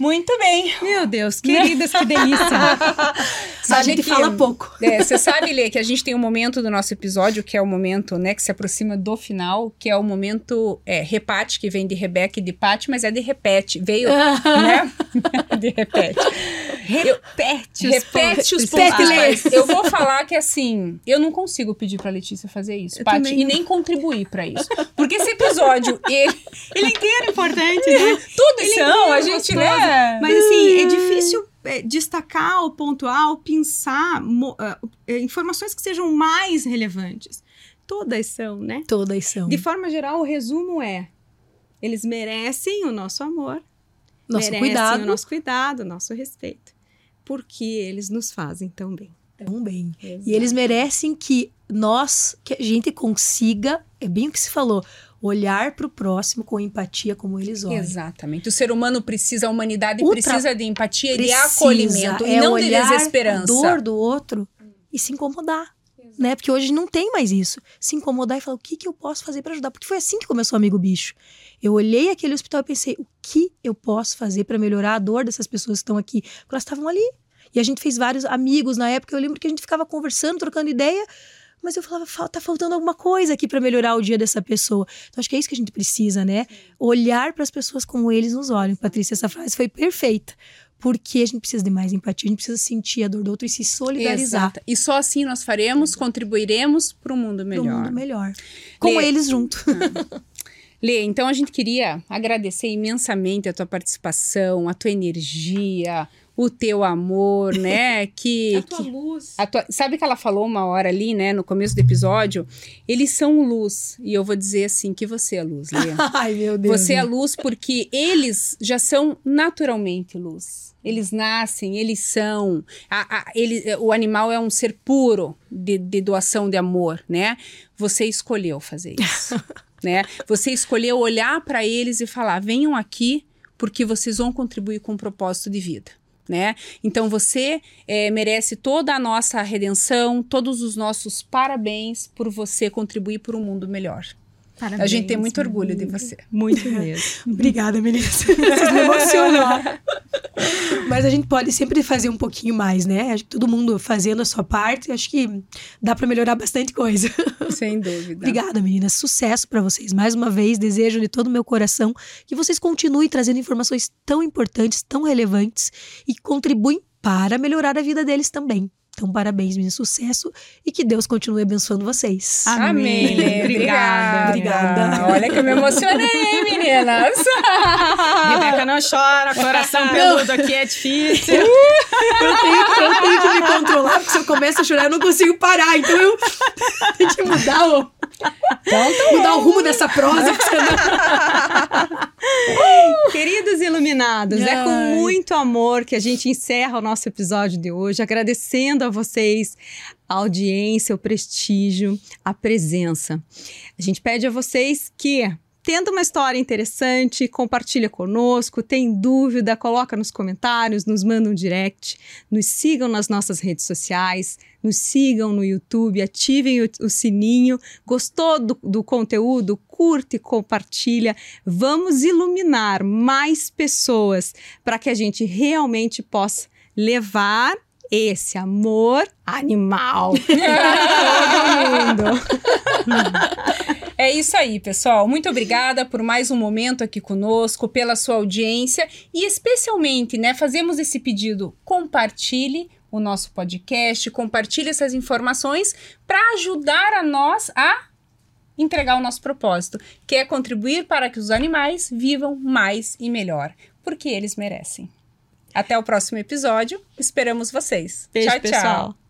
Muito bem. Meu Deus, queridas, que delícia! a gente que- fala pouco. É, você sabe, Lê, que a gente tem um momento do nosso episódio, que é o momento, né, que se aproxima do final, que é o momento é, repate, que vem de Rebeca e de Pati, mas é de repete. Veio, né? de repete. Repete os Repete os pontos. pontos. Repete, Mas Eu vou falar que assim, eu não consigo pedir pra Letícia fazer isso, Paty, e nem contribuir pra isso. Porque esse episódio, ele, Ele inteiro é importante, né? tudo Ele são, a inteiro gente, gostoso. né? Mas assim, é difícil é, destacar ou pontuar ou pensar ah, é, informações que sejam mais relevantes. Todas são, né? Todas são. De forma geral, o resumo é: eles merecem o nosso amor, Nosso merecem cuidado o nosso cuidado, o nosso respeito, porque eles nos fazem tão bem. tão bem. E eles merecem que nós, que a gente consiga, é bem o que se falou, olhar para o próximo com empatia como eles olham. Exatamente. O ser humano precisa, a humanidade Outra- precisa de empatia e de Precisa, acolhimento, e é não de olhar desesperança. a dor do outro e se incomodar. Né? Porque hoje não tem mais isso. Se incomodar e falar o que, que eu posso fazer para ajudar. Porque foi assim que começou o Amigo Bicho. Eu olhei aquele hospital e pensei, o que eu posso fazer para melhorar a dor dessas pessoas que estão aqui? Porque elas estavam ali. E a gente fez vários amigos na época. Eu lembro que a gente ficava conversando, trocando ideia. mas eu falava, tá faltando alguma coisa aqui para melhorar o dia dessa pessoa. Então acho que é isso que a gente precisa, né? Olhar para as pessoas como eles nos olham. Patrícia, essa frase foi perfeita. Porque a gente precisa de mais empatia, a gente precisa sentir a dor do outro e se solidarizar. Exato. E só assim nós faremos, contribuiremos para um mundo melhor. Para um mundo melhor. Com Lê. eles junto. Ah. Lê, então a gente queria agradecer imensamente a tua participação, a tua energia, o teu amor, né? Que, a tua que, luz. A tua, sabe que ela falou uma hora ali, né, no começo do episódio? Eles são luz. E eu vou dizer assim: que você é luz, Lê. Ai, meu Deus. Você é luz porque eles já são naturalmente luz. Eles nascem, eles são. A, a, ele, o animal é um ser puro de, de doação de amor, né? Você escolheu fazer isso. né? Você escolheu olhar para eles e falar: venham aqui porque vocês vão contribuir com um propósito de vida né? Então você é, merece toda a nossa redenção, todos os nossos parabéns por você contribuir para um mundo melhor. Parabéns, a gente tem muito orgulho de você. Muito mesmo. Obrigada, meninas. Vocês me emocionaram. Mas a gente pode sempre fazer um pouquinho mais, né? Acho que todo mundo fazendo a sua parte, acho que dá para melhorar bastante coisa. Sem dúvida. Obrigada, meninas. Sucesso para vocês. Mais uma vez, desejo de todo o meu coração que vocês continuem trazendo informações tão importantes, tão relevantes e contribuem para melhorar a vida deles também. Então, parabéns, menino, sucesso e que Deus continue abençoando vocês. Amém. Amém. Obrigada. Obrigada. Olha que eu me emocionei, meninas. Rebeca não chora, coração peludo aqui é difícil. eu, tenho, eu tenho que me controlar, porque se eu começo a chorar, eu não consigo parar. Então eu tenho que mudar o, então, mudar o rumo dessa prosa. Queridos iluminados, Ai. é com muito amor que a gente encerra o nosso episódio de hoje, agradecendo a vocês a audiência, o prestígio, a presença. A gente pede a vocês que tendo uma história interessante, compartilha conosco, tem dúvida, coloca nos comentários, nos manda um direct, nos sigam nas nossas redes sociais, nos sigam no YouTube, ativem o, o sininho. Gostou do, do conteúdo? Curte, compartilha. Vamos iluminar mais pessoas para que a gente realmente possa levar esse amor animal todo mundo. É isso aí, pessoal. Muito obrigada por mais um momento aqui conosco, pela sua audiência e especialmente, né, fazemos esse pedido, compartilhe o nosso podcast, compartilhe essas informações para ajudar a nós a entregar o nosso propósito, que é contribuir para que os animais vivam mais e melhor, porque eles merecem. Até o próximo episódio. Esperamos vocês. Beijo, tchau, pessoal. tchau.